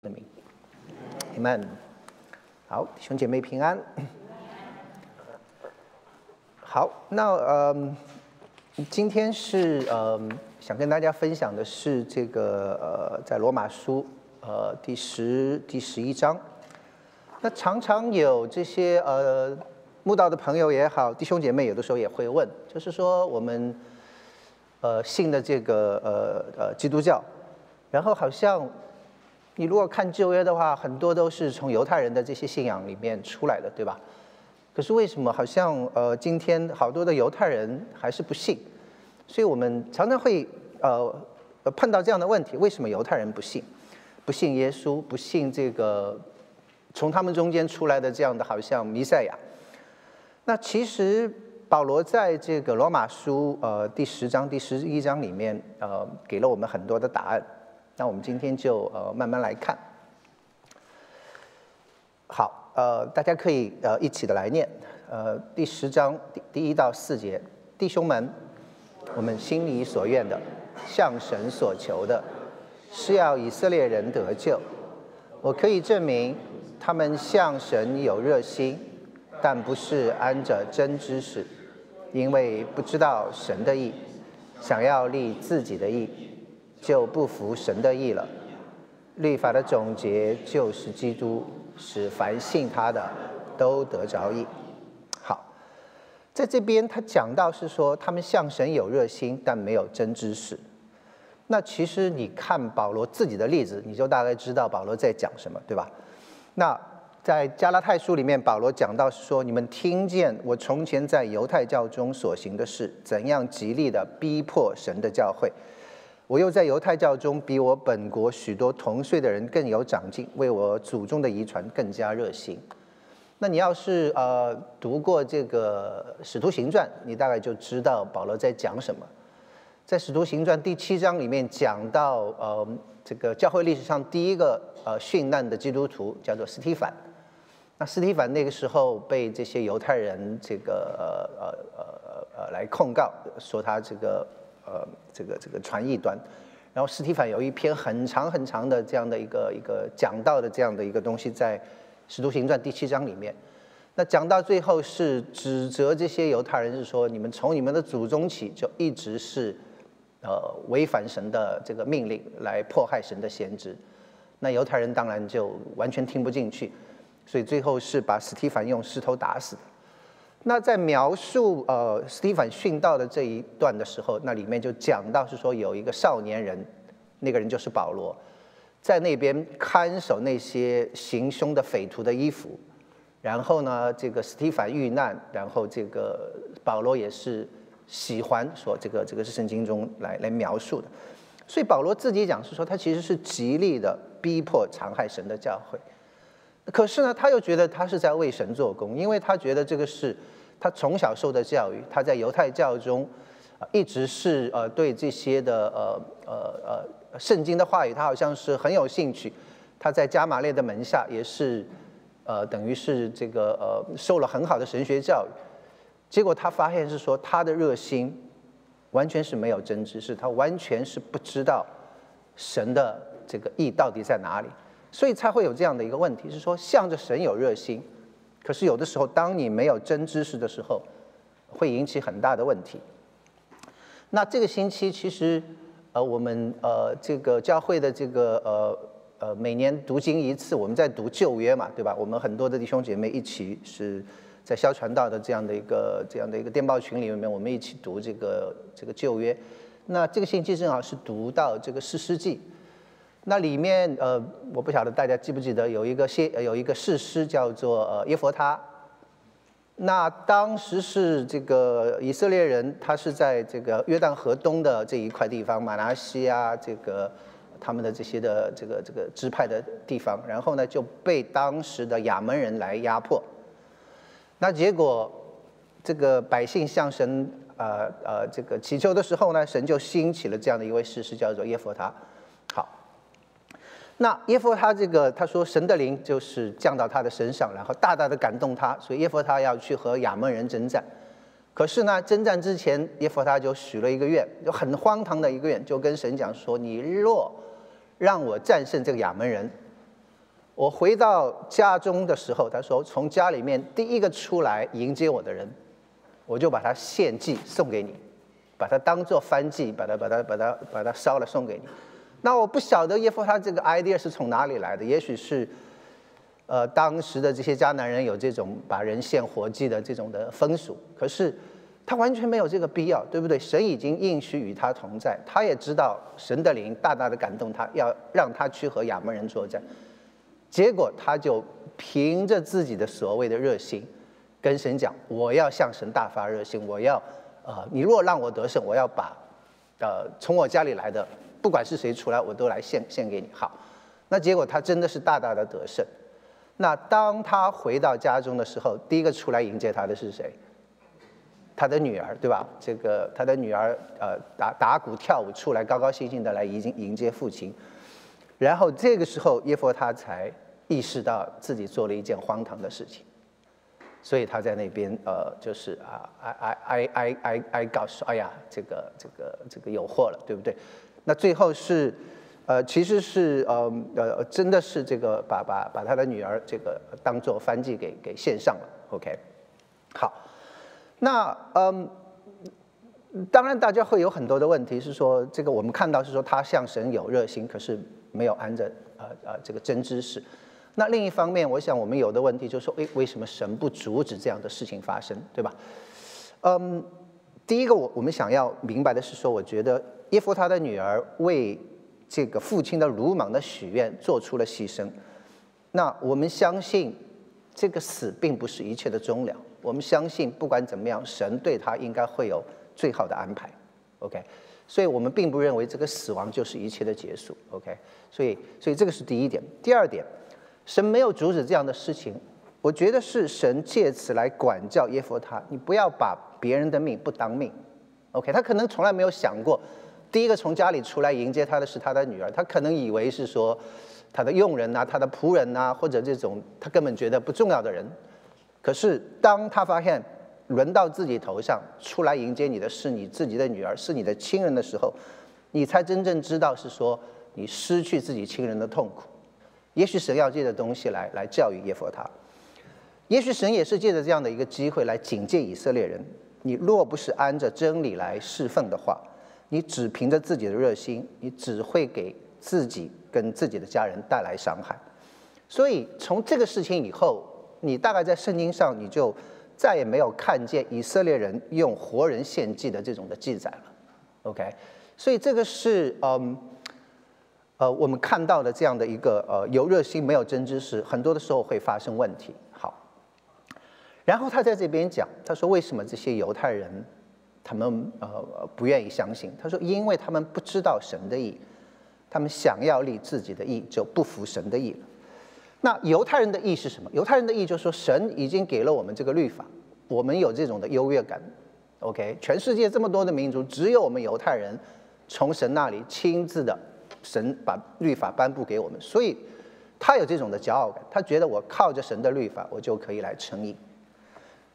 的名，Amen。好，弟兄姐妹平安。好，那呃，今天是呃，想跟大家分享的是这个呃，在罗马书呃第十第十一章。那常常有这些呃慕道的朋友也好，弟兄姐妹有的时候也会问，就是说我们呃信的这个呃呃基督教，然后好像。你如果看旧约的话，很多都是从犹太人的这些信仰里面出来的，对吧？可是为什么好像呃今天好多的犹太人还是不信？所以我们常常会呃碰到这样的问题：为什么犹太人不信？不信耶稣，不信这个从他们中间出来的这样的好像弥赛亚？那其实保罗在这个罗马书呃第十章第十一章里面呃给了我们很多的答案。那我们今天就呃慢慢来看。好，呃，大家可以呃一起的来念，呃，第十章第第一到四节，弟兄们，我们心里所愿的，向神所求的，是要以色列人得救。我可以证明，他们向神有热心，但不是安着真知识，因为不知道神的意，想要立自己的意。就不服神的意了。律法的总结就是基督，使凡信他的都得着意。好，在这边他讲到是说，他们向神有热心，但没有真知识。那其实你看保罗自己的例子，你就大概知道保罗在讲什么，对吧？那在加拉太书里面，保罗讲到是说，你们听见我从前在犹太教中所行的事，怎样极力的逼迫神的教会。我又在犹太教中比我本国许多同岁的人更有长进，为我祖宗的遗传更加热心。那你要是呃读过这个《使徒行传》，你大概就知道保罗在讲什么。在《使徒行传》第七章里面讲到，呃，这个教会历史上第一个呃殉难的基督徒叫做斯提凡。那斯提凡那个时候被这些犹太人这个呃呃呃呃来控告，说他这个。呃，这个这个传译端，然后史蒂凡有一篇很长很长的这样的一个一个讲到的这样的一个东西，在《使徒行传》第七章里面。那讲到最后是指责这些犹太人，是说你们从你们的祖宗起就一直是呃违反神的这个命令，来迫害神的先知。那犹太人当然就完全听不进去，所以最后是把史蒂凡用石头打死。那在描述呃斯蒂凡殉道的这一段的时候，那里面就讲到是说有一个少年人，那个人就是保罗，在那边看守那些行凶的匪徒的衣服，然后呢，这个斯蒂凡遇难，然后这个保罗也是喜欢说这个这个是圣经中来来描述的，所以保罗自己讲是说他其实是极力的逼迫残害神的教会。可是呢，他又觉得他是在为神做工，因为他觉得这个是他从小受的教育，他在犹太教中啊一直是呃对这些的呃呃呃圣经的话语，他好像是很有兴趣。他在加马列的门下也是呃等于是这个呃受了很好的神学教育，结果他发现是说他的热心完全是没有真知识，他完全是不知道神的这个意到底在哪里。所以才会有这样的一个问题，是说向着神有热心，可是有的时候当你没有真知识的时候，会引起很大的问题。那这个星期其实，呃，我们呃这个教会的这个呃呃每年读经一次，我们在读旧约嘛，对吧？我们很多的弟兄姐妹一起是在消传道的这样的一个这样的一个电报群里面，我们一起读这个这个旧约。那这个星期正好是读到这个四世纪。那里面呃，我不晓得大家记不记得有一个先有一个誓师叫做呃耶佛他。那当时是这个以色列人，他是在这个约旦河东的这一块地方，马拿西啊，这个他们的这些的这个这个支派的地方，然后呢就被当时的亚门人来压迫。那结果这个百姓向神呃呃这个祈求的时候呢，神就兴起了这样的一位士师，叫做耶佛他。那耶夫他这个他说神的灵就是降到他的身上，然后大大的感动他，所以耶夫他要去和亚门人征战。可是呢，征战之前，耶夫他就许了一个愿，就很荒唐的一个愿，就跟神讲说：“你若让我战胜这个亚门人，我回到家中的时候，他说从家里面第一个出来迎接我的人，我就把他献祭送给你，把他当做燔祭，把他把他把他把他烧了送给你。那我不晓得耶夫他这个 idea 是从哪里来的，也许是，呃，当时的这些迦南人有这种把人献活祭的这种的风俗，可是他完全没有这个必要，对不对？神已经应许与他同在，他也知道神的灵大大的感动他，要让他去和亚门人作战，结果他就凭着自己的所谓的热心，跟神讲：我要向神大发热心，我要，呃，你若让我得胜，我要把，呃，从我家里来的。不管是谁出来，我都来献献给你。好，那结果他真的是大大的得胜。那当他回到家中的时候，第一个出来迎接他的是谁？他的女儿，对吧？这个他的女儿，呃，打打鼓跳舞出来，高高兴兴的来迎迎接父亲。然后这个时候，耶佛他才意识到自己做了一件荒唐的事情，所以他在那边，呃，就是啊，哎哎哎哎哎告诉：“哎呀，这个这个这个有祸了，对不对？”那最后是，呃，其实是呃呃，真的是这个把把把他的女儿这个当做翻祭给给献上了。OK，好，那嗯，当然大家会有很多的问题，是说这个我们看到是说他向神有热心，可是没有安着呃呃这个真知识。那另一方面，我想我们有的问题就是说，诶，为什么神不阻止这样的事情发生，对吧？嗯，第一个我我们想要明白的是说，我觉得。耶夫他的女儿为这个父亲的鲁莽的许愿做出了牺牲，那我们相信这个死并不是一切的终了。我们相信不管怎么样，神对他应该会有最好的安排。OK，所以我们并不认为这个死亡就是一切的结束。OK，所以所以这个是第一点。第二点，神没有阻止这样的事情，我觉得是神借此来管教耶夫他，你不要把别人的命不当命。OK，他可能从来没有想过。第一个从家里出来迎接他的是他的女儿，他可能以为是说他的佣人呐、他的仆人呐，或者这种他根本觉得不重要的人。可是当他发现轮到自己头上出来迎接你的是你自己的女儿，是你的亲人的时候，你才真正知道是说你失去自己亲人的痛苦。也许神要借着东西来来教育耶佛他，也许神也是借着这样的一个机会来警戒以色列人：你若不是按着真理来侍奉的话。你只凭着自己的热心，你只会给自己跟自己的家人带来伤害。所以从这个事情以后，你大概在圣经上你就再也没有看见以色列人用活人献祭的这种的记载了。OK，所以这个是嗯呃我们看到的这样的一个呃有热心没有真知识，很多的时候会发生问题。然后他在这边讲，他说为什么这些犹太人？他们呃不愿意相信，他说，因为他们不知道神的意，他们想要立自己的意，就不服神的意了。那犹太人的意是什么？犹太人的意就是说，神已经给了我们这个律法，我们有这种的优越感。OK，全世界这么多的民族，只有我们犹太人从神那里亲自的，神把律法颁布给我们，所以他有这种的骄傲感，他觉得我靠着神的律法，我就可以来称义。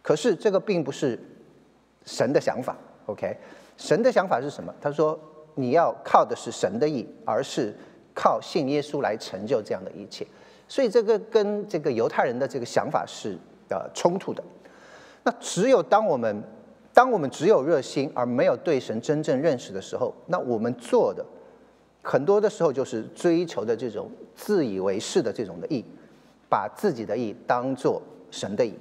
可是这个并不是。神的想法，OK，神的想法是什么？他说你要靠的是神的意，而是靠信耶稣来成就这样的一切。所以这个跟这个犹太人的这个想法是呃冲突的。那只有当我们当我们只有热心而没有对神真正认识的时候，那我们做的很多的时候就是追求的这种自以为是的这种的意，把自己的意当做神的意。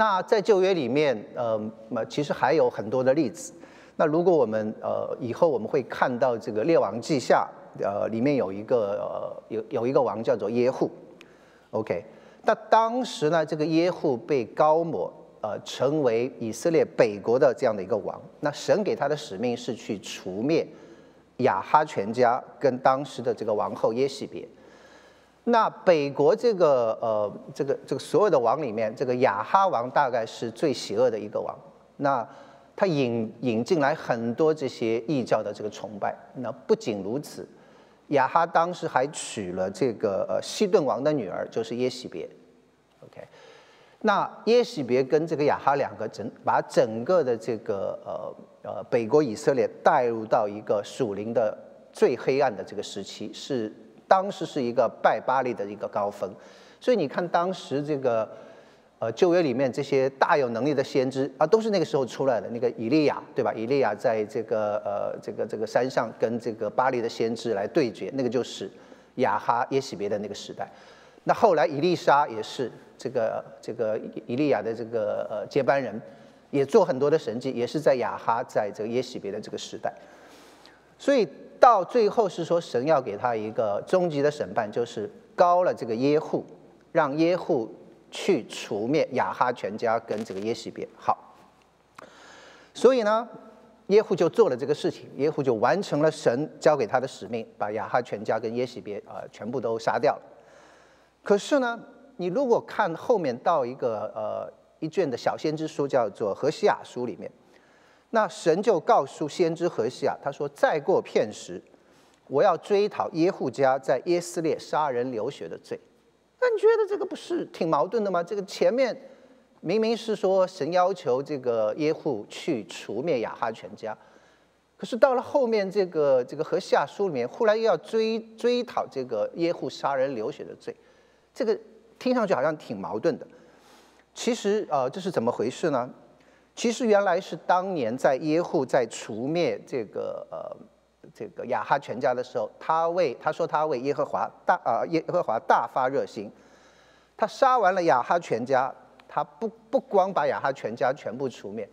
那在旧约里面，呃，那其实还有很多的例子。那如果我们呃以后我们会看到这个列王记下，呃，里面有一个呃有有一个王叫做耶户，OK。那当时呢，这个耶户被高抹，呃，成为以色列北国的这样的一个王。那神给他的使命是去除灭亚哈全家跟当时的这个王后耶喜别。那北国这个呃，这个这个所有的王里面，这个亚哈王大概是最邪恶的一个王。那他引引进来很多这些异教的这个崇拜。那不仅如此，亚哈当时还娶了这个呃西顿王的女儿，就是耶喜别。OK，那耶喜别跟这个亚哈两个整把整个的这个呃呃北国以色列带入到一个属灵的最黑暗的这个时期是。当时是一个拜巴利的一个高峰。所以你看当时这个。呃，旧约里面这些大有能力的先知啊，都是那个时候出来的。那个以利亚，对吧？以利亚在这个呃这个这个山上跟这个巴利的先知来对决，那个就是亚哈耶喜别的那个时代。那后来以利沙也是这个这个以利亚的这个呃接班人，也做很多的神迹，也是在亚哈在这个耶喜别的这个时代。所以到最后是说神要给他一个终极的审判，就是高了这个耶户，让耶户。去除灭亚哈全家跟这个耶喜别，好，所以呢，耶户就做了这个事情，耶户就完成了神交给他的使命，把亚哈全家跟耶喜别啊全部都杀掉了。可是呢，你如果看后面到一个呃一卷的小先知书，叫做何西亚书里面，那神就告诉先知何西亚，他说：“再过片时，我要追讨耶户家在耶斯列杀人流血的罪。”那你觉得这个不是挺矛盾的吗？这个前面明明是说神要求这个耶户去除灭亚哈全家，可是到了后面这个这个和下书里面，忽然又要追追讨这个耶户杀人流血的罪，这个听上去好像挺矛盾的。其实呃，这是怎么回事呢？其实原来是当年在耶户在除灭这个呃。这个亚哈全家的时候，他为他说他为耶和华大啊耶和华大发热心，他杀完了亚哈全家，他不不光把亚哈全家全部除灭，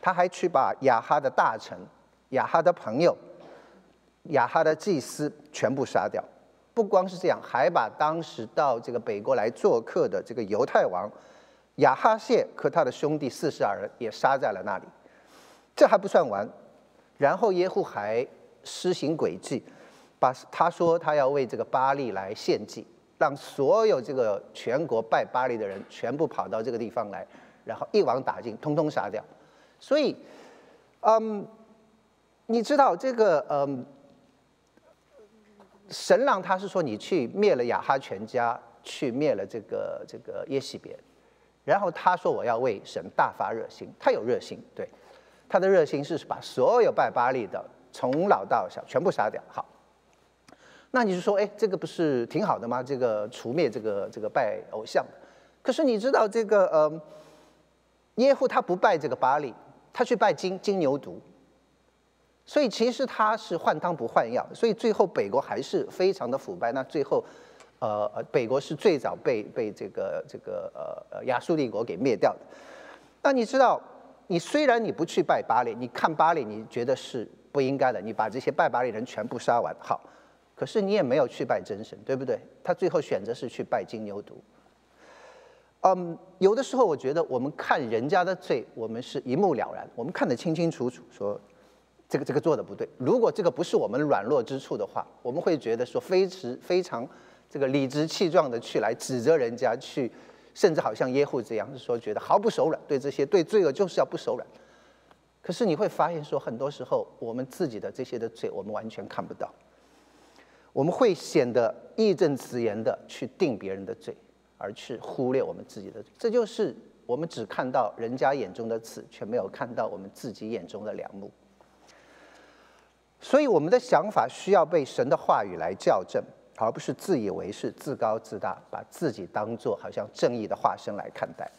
他还去把亚哈的大臣、亚哈的朋友、亚哈的祭司全部杀掉。不光是这样，还把当时到这个北国来做客的这个犹太王亚哈谢和他的兄弟四十二人也杀在了那里。这还不算完，然后耶户还。施行诡计，把他说他要为这个巴利来献祭，让所有这个全国拜巴利的人全部跑到这个地方来，然后一网打尽，通通杀掉。所以，嗯，你知道这个嗯，神让他是说你去灭了亚哈全家，去灭了这个这个耶西别，然后他说我要为神大发热心，他有热心，对，他的热心是把所有拜巴利的。从老到小全部杀掉，好。那你就说，哎，这个不是挺好的吗？这个除灭这个这个拜偶像。可是你知道这个呃，耶户他不拜这个巴利，他去拜金金牛犊。所以其实他是换汤不换药，所以最后北国还是非常的腐败。那最后，呃呃，北国是最早被被这个这个呃呃亚述帝国给灭掉的。那你知道，你虽然你不去拜巴利，你看巴利，你觉得是。不应该的，你把这些拜巴利人全部杀完，好，可是你也没有去拜真神，对不对？他最后选择是去拜金牛犊。嗯，有的时候我觉得我们看人家的罪，我们是一目了然，我们看得清清楚楚，说这个这个做的不对。如果这个不是我们软弱之处的话，我们会觉得说非常非常这个理直气壮的去来指责人家，去甚至好像耶户这样，说觉得毫不手软，对这些对罪恶就是要不手软。可是你会发现，说很多时候我们自己的这些的罪，我们完全看不到。我们会显得义正辞严的去定别人的罪，而去忽略我们自己的。这就是我们只看到人家眼中的刺，却没有看到我们自己眼中的良木。所以我们的想法需要被神的话语来校正，而不是自以为是、自高自大，把自己当做好像正义的化身来看待。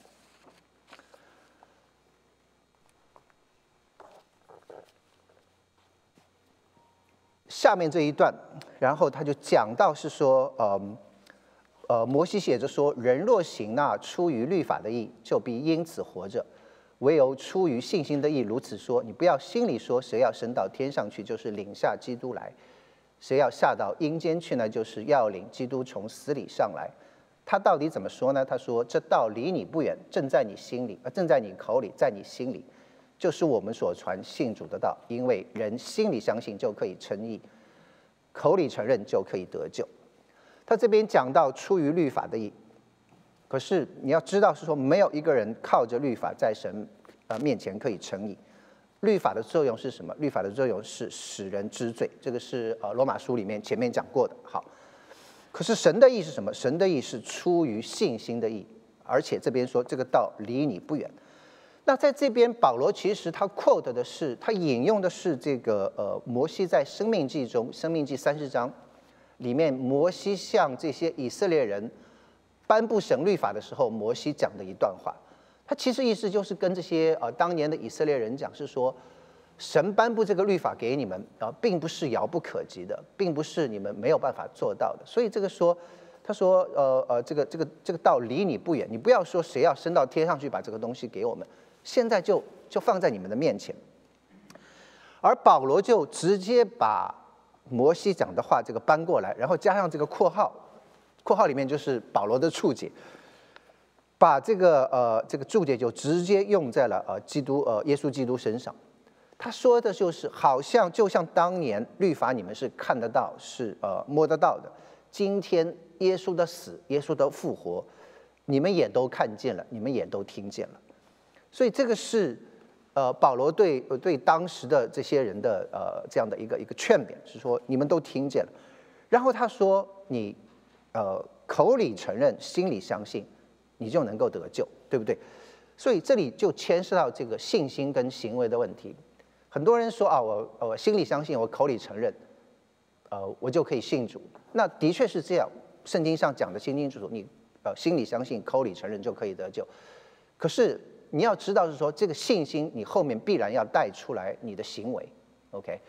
下面这一段，然后他就讲到是说，呃，呃，摩西写着说，人若行那出于律法的义，就必因此活着；唯有出于信心的义，如此说，你不要心里说，谁要升到天上去，就是领下基督来；谁要下到阴间去呢，就是要领基督从死里上来。他到底怎么说呢？他说，这道离你不远，正在你心里，呃，正在你口里，在你心里。就是我们所传信主的道，因为人心里相信就可以称义，口里承认就可以得救。他这边讲到出于律法的义，可是你要知道是说没有一个人靠着律法在神呃面前可以称义。律法的作用是什么？律法的作用是使人知罪，这个是呃罗马书里面前面讲过的。好，可是神的意是什么？神的意是出于信心的意，而且这边说这个道离你不远。那在这边，保罗其实他 quote 的是，他引用的是这个呃摩西在生命记中，生命记三十章里面摩西向这些以色列人颁布神律法的时候，摩西讲的一段话。他其实意思就是跟这些呃当年的以色列人讲，是说神颁布这个律法给你们啊，并不是遥不可及的，并不是你们没有办法做到的。所以这个说，他说呃呃，这个这个这个道离你不远，你不要说谁要升到天上去把这个东西给我们，现在就就放在你们的面前。而保罗就直接把摩西讲的话这个搬过来，然后加上这个括号，括号里面就是保罗的注解。把这个呃这个注解就直接用在了呃基督呃耶稣基督身上，他说的就是好像就像当年律法你们是看得到是呃摸得到的，今天耶稣的死耶稣的复活，你们也都看见了，你们也都听见了，所以这个是呃保罗对对当时的这些人的呃这样的一个一个劝勉，是说你们都听见了，然后他说你呃口里承认心里相信。你就能够得救，对不对？所以这里就牵涉到这个信心跟行为的问题。很多人说啊，我我心里相信，我口里承认，呃，我就可以信主。那的确是这样，圣经上讲的清清楚楚，你呃心里相信，口里承认就可以得救。可是你要知道是说，这个信心你后面必然要带出来你的行为，OK，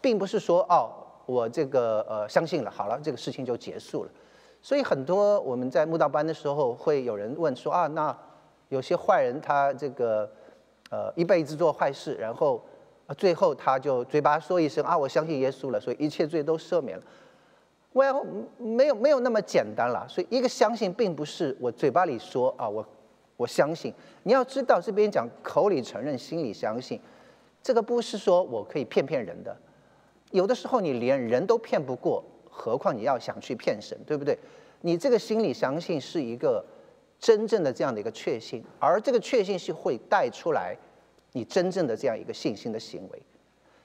并不是说哦，我这个呃相信了，好了，这个事情就结束了。所以很多我们在慕道班的时候，会有人问说啊，那有些坏人他这个呃一辈子做坏事，然后最后他就嘴巴说一声啊，我相信耶稣了，所以一切罪都赦免了。Well，没有没有那么简单了。所以一个相信，并不是我嘴巴里说啊，我我相信。你要知道这边讲口里承认，心里相信，这个不是说我可以骗骗人的。有的时候你连人都骗不过。何况你要想去骗神，对不对？你这个心里相信是一个真正的这样的一个确信，而这个确信是会带出来你真正的这样一个信心的行为。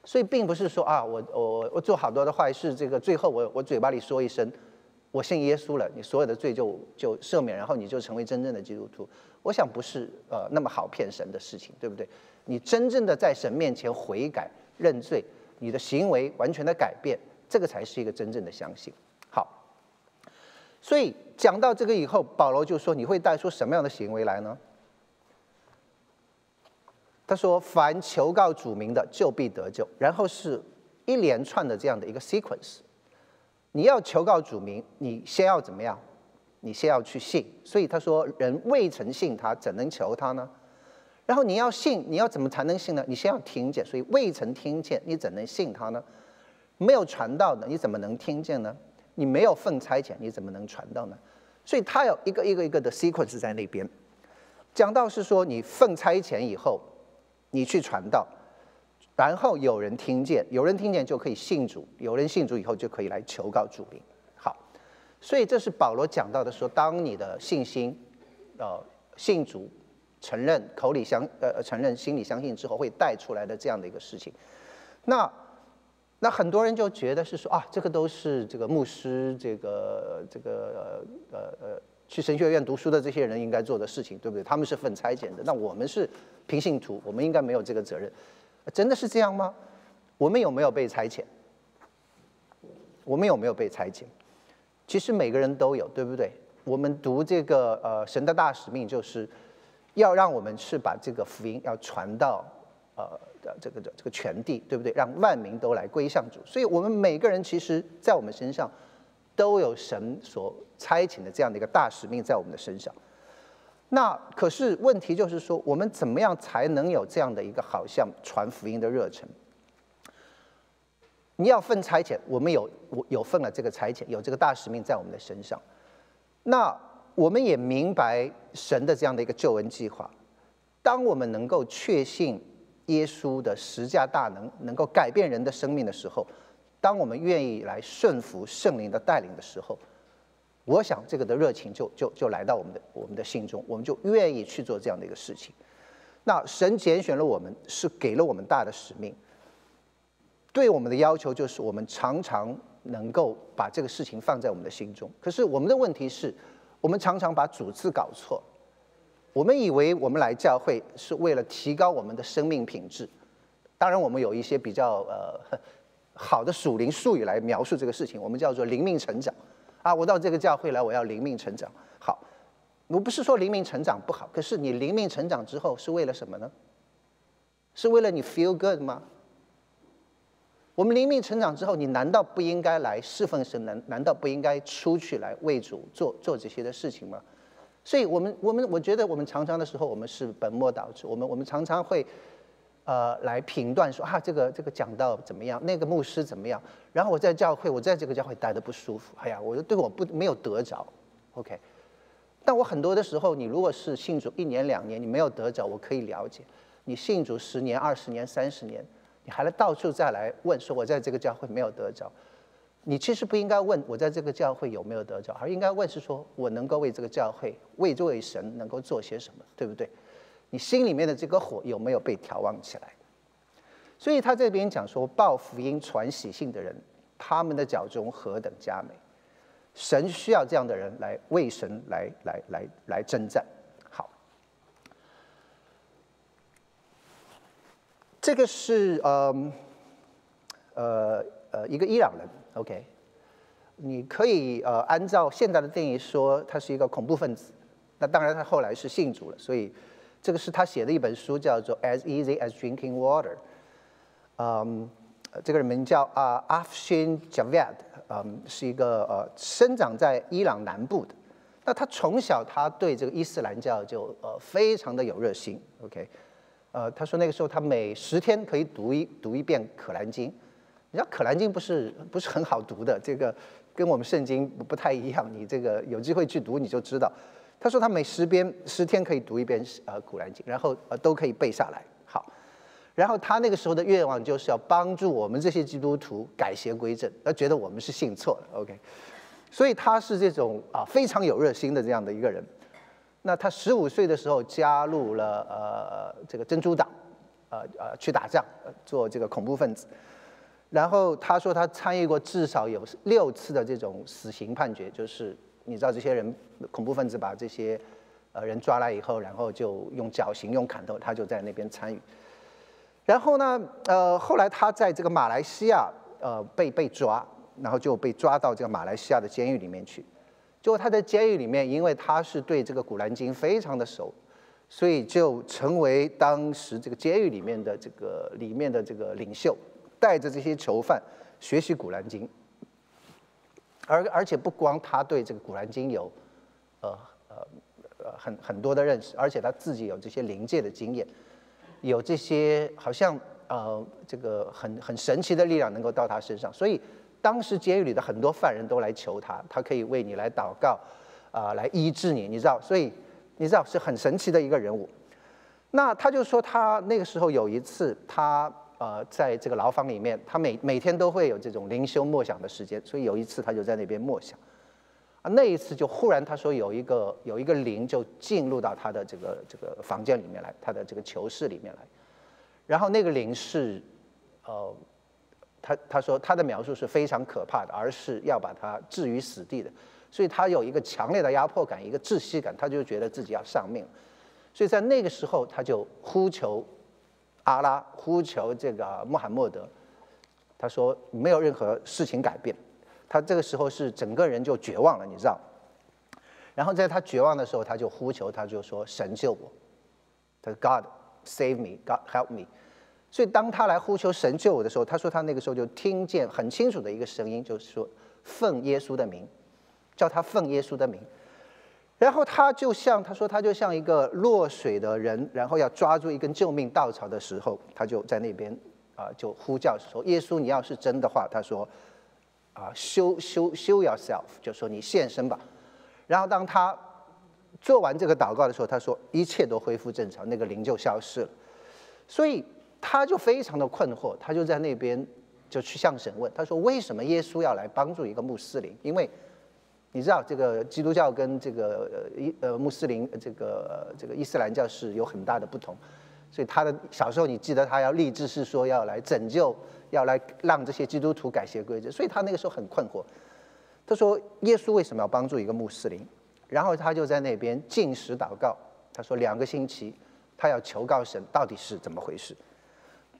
所以并不是说啊，我我我做好多的坏事，这个最后我我嘴巴里说一声我信耶稣了，你所有的罪就就赦免，然后你就成为真正的基督徒。我想不是呃那么好骗神的事情，对不对？你真正的在神面前悔改认罪，你的行为完全的改变。这个才是一个真正的相信。好，所以讲到这个以后，保罗就说：“你会带出什么样的行为来呢？”他说：“凡求告主名的，就必得救。”然后是一连串的这样的一个 sequence。你要求告主名，你先要怎么样？你先要去信。所以他说：“人未曾信他，怎能求他呢？”然后你要信，你要怎么才能信呢？你先要听见。所以未曾听见，你怎能信他呢？没有传道的，你怎么能听见呢？你没有奉差遣，你怎么能传道呢？所以他有一个一个一个的 sequence 在那边。讲到是说，你奉差遣以后，你去传道，然后有人听见，有人听见就可以信主，有人信主以后就可以来求告主名。好，所以这是保罗讲到的说，当你的信心，呃，信主，承认口里相呃承认心里相信之后，会带出来的这样的一个事情。那那很多人就觉得是说啊，这个都是这个牧师，这个这个呃呃去神学院读书的这些人应该做的事情，对不对？他们是分差遣的，那我们是平信徒，我们应该没有这个责任。真的是这样吗？我们有没有被差遣？我们有没有被差遣？其实每个人都有，对不对？我们读这个呃神的大使命，就是要让我们是把这个福音要传到呃。这个的这个权地，对不对？让万民都来归向主，所以我们每个人其实，在我们身上都有神所差遣的这样的一个大使命在我们的身上。那可是问题就是说，我们怎么样才能有这样的一个好像传福音的热忱？你要分差遣，我们有我有份了这个差遣，有这个大使命在我们的身上。那我们也明白神的这样的一个救恩计划。当我们能够确信。耶稣的十架大能能够改变人的生命的时候，当我们愿意来顺服圣灵的带领的时候，我想这个的热情就就就来到我们的我们的心中，我们就愿意去做这样的一个事情。那神拣选了我们，是给了我们大的使命，对我们的要求就是我们常常能够把这个事情放在我们的心中。可是我们的问题是，我们常常把主次搞错。我们以为我们来教会是为了提高我们的生命品质，当然我们有一些比较呃 好的属灵术语来描述这个事情，我们叫做灵命成长。啊，我到这个教会来，我要灵命成长。好，我不是说灵命成长不好，可是你灵命成长之后是为了什么呢？是为了你 feel good 吗？我们灵命成长之后，你难道不应该来侍奉神？难难道不应该出去来为主做做这些的事情吗？所以，我们我们我觉得我们常常的时候，我们是本末倒置。我们我们常常会。呃，来评断说啊，这个这个讲道怎么样？那个牧师怎么样？然后我在教会，我在这个教会待的不舒服。哎呀，我就对我不没有得着，OK。但我很多的时候，你如果是信主一年两年，你没有得着，我可以了解。你信主十年、二十年、三十年，你还来到处再来问说，我在这个教会没有得着。你其实不应该问我在这个教会有没有得着，而应该问是说我能够为这个教会、为这位神能够做些什么，对不对？你心里面的这个火有没有被调旺起来？所以他这边讲说，报福音、传喜信的人，他们的脚中何等佳美！神需要这样的人来为神来来来来征战。好，这个是呃呃呃一个伊朗人，OK？你可以呃按照现在的定义说，他是一个恐怖分子。那当然，他后来是信主了，所以。这个是他写的一本书，叫做《As Easy as Drinking Water》。嗯，这个人名叫啊 Afshin Javed，嗯，是一个呃生长在伊朗南部的。那他从小他对这个伊斯兰教就呃非常的有热心。OK，呃，他说那个时候他每十天可以读一读一遍《可兰经》。你知道《可兰经》不是 不是很好读的，这个跟我们圣经不太一样。你这个有机会去读你就知道。他说他每十遍十天可以读一遍呃《古兰经》，然后呃都可以背下来。好，然后他那个时候的愿望就是要帮助我们这些基督徒改邪归正，他觉得我们是信错了。OK，所以他是这种啊非常有热心的这样的一个人。那他十五岁的时候加入了呃这个珍珠党，呃呃去打仗，做这个恐怖分子。然后他说他参与过至少有六次的这种死刑判决，就是。你知道这些人恐怖分子把这些呃人抓来以后，然后就用绞刑、用砍头，他就在那边参与。然后呢，呃，后来他在这个马来西亚呃被被抓，然后就被抓到这个马来西亚的监狱里面去。结果他在监狱里面，因为他是对这个《古兰经》非常的熟，所以就成为当时这个监狱里面的这个里面的这个领袖，带着这些囚犯学习《古兰经》。而而且不光他对这个《古兰经》有，呃呃呃很很多的认识，而且他自己有这些灵界的经验，有这些好像呃这个很很神奇的力量能够到他身上，所以当时监狱里的很多犯人都来求他，他可以为你来祷告，啊来医治你，你知道，所以你知道是很神奇的一个人物。那他就说他那个时候有一次他。呃，在这个牢房里面，他每每天都会有这种灵修默想的时间，所以有一次他就在那边默想，啊，那一次就忽然他说有一个有一个灵就进入到他的这个这个房间里面来，他的这个囚室里面来，然后那个灵是，呃，他他说他的描述是非常可怕的，而是要把他置于死地的，所以他有一个强烈的压迫感，一个窒息感，他就觉得自己要丧命，所以在那个时候他就呼求。阿拉呼求这个穆罕默德，他说没有任何事情改变，他这个时候是整个人就绝望了，你知道。然后在他绝望的时候，他就呼求，他就说神救我，他说 God save me, God help me。所以当他来呼求神救我的时候，他说他那个时候就听见很清楚的一个声音，就是说奉耶稣的名，叫他奉耶稣的名。然后他就像他说，他就像一个落水的人，然后要抓住一根救命稻草的时候，他就在那边啊，就呼叫说：“耶稣，你要是真的话，他说啊，修修修 yourself，就说你现身吧。”然后当他做完这个祷告的时候，他说一切都恢复正常，那个灵就消失了。所以他就非常的困惑，他就在那边就去向神问，他说：“为什么耶稣要来帮助一个穆斯林？因为。”你知道这个基督教跟这个呃伊呃穆斯林这个这个伊斯兰教是有很大的不同，所以他的小时候你记得他要立志是说要来拯救，要来让这些基督徒改邪归正，所以他那个时候很困惑。他说耶稣为什么要帮助一个穆斯林？然后他就在那边进食祷告。他说两个星期，他要求告神到底是怎么回事。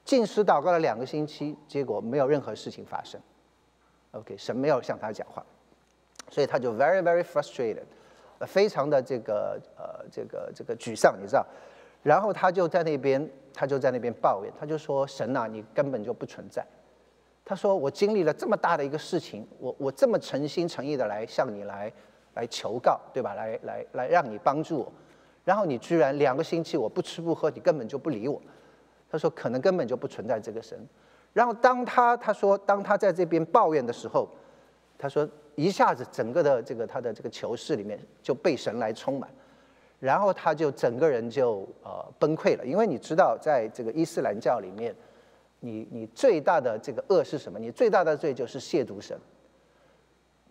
进食祷告了两个星期，结果没有任何事情发生。OK，神没有向他讲话，所以他就 very very frustrated，非常的这个呃这个这个沮丧，你知道。然后他就在那边，他就在那边抱怨，他就说：“神呐，你根本就不存在。”他说：“我经历了这么大的一个事情，我我这么诚心诚意的来向你来来求告，对吧？来来来，让你帮助我。然后你居然两个星期我不吃不喝，你根本就不理我。”他说：“可能根本就不存在这个神。”然后当他他说当他在这边抱怨的时候，他说一下子整个的这个他的这个囚室里面就被神来充满。然后他就整个人就呃崩溃了，因为你知道，在这个伊斯兰教里面，你你最大的这个恶是什么？你最大的罪就是亵渎神，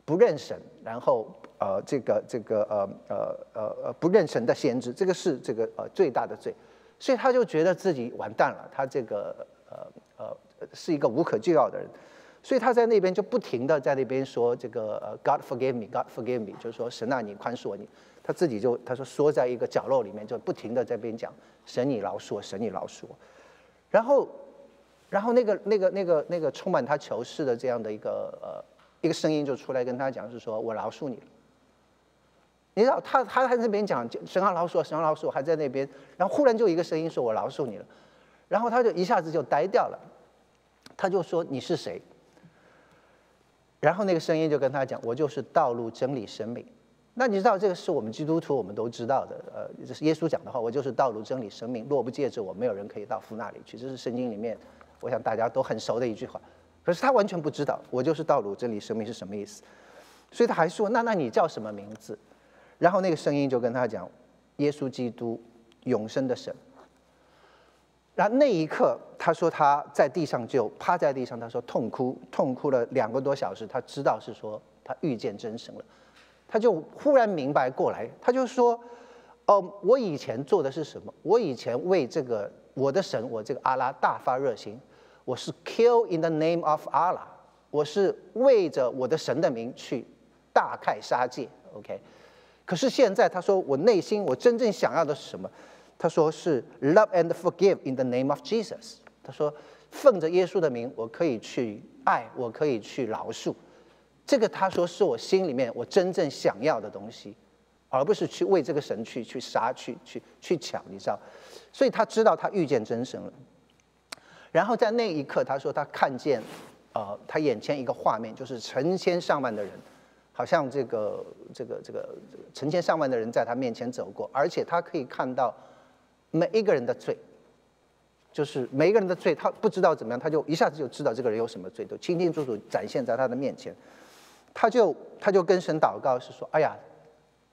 不认神，然后呃这个这个呃呃呃呃不认神的先知，这个是这个呃最大的罪，所以他就觉得自己完蛋了，他这个呃呃是一个无可救药的人，所以他在那边就不停的在那边说这个呃 God forgive me，God forgive me，就是说神啊你宽恕我你。他自己就他说缩在一个角落里面，就不停的在边讲神你饶恕我，神你饶恕我。然后，然后那个那个那个那个充满他仇视的这样的一个呃一个声音就出来跟他讲，是说我饶恕你了。你知道他他在那边讲神啊饶恕我，神啊饶恕我，还在那边，然后忽然就一个声音说我饶恕你了，然后他就一下子就呆掉了，他就说你是谁？然后那个声音就跟他讲，我就是道路真理生命。那你知道这个是我们基督徒我们都知道的，呃，这是耶稣讲的话，我就是道路、真理、生命，若不借着我，没有人可以到父那里去。这是圣经里面，我想大家都很熟的一句话。可是他完全不知道，我就是道路、真理、生命是什么意思，所以他还说，那那你叫什么名字？然后那个声音就跟他讲，耶稣基督，永生的神。然后那一刻，他说他在地上就趴在地上，他说痛哭，痛哭了两个多小时，他知道是说他遇见真神了。他就忽然明白过来，他就说：“哦，我以前做的是什么？我以前为这个我的神，我这个阿拉大发热心，我是 kill in the name of Allah，我是为着我的神的名去大开杀戒。OK，可是现在他说我内心我真正想要的是什么？他说是 love and forgive in the name of Jesus。他说奉着耶稣的名，我可以去爱，我可以去饶恕。”这个他说是我心里面我真正想要的东西，而不是去为这个神去去杀去去去抢，你知道？所以他知道他遇见真神了。然后在那一刻，他说他看见，呃，他眼前一个画面，就是成千上万的人，好像这个这个这个成千上万的人在他面前走过，而且他可以看到每一个人的罪，就是每一个人的罪，他不知道怎么样，他就一下子就知道这个人有什么罪，都清清楚楚展现在他的面前。他就他就跟神祷告，是说：“哎呀，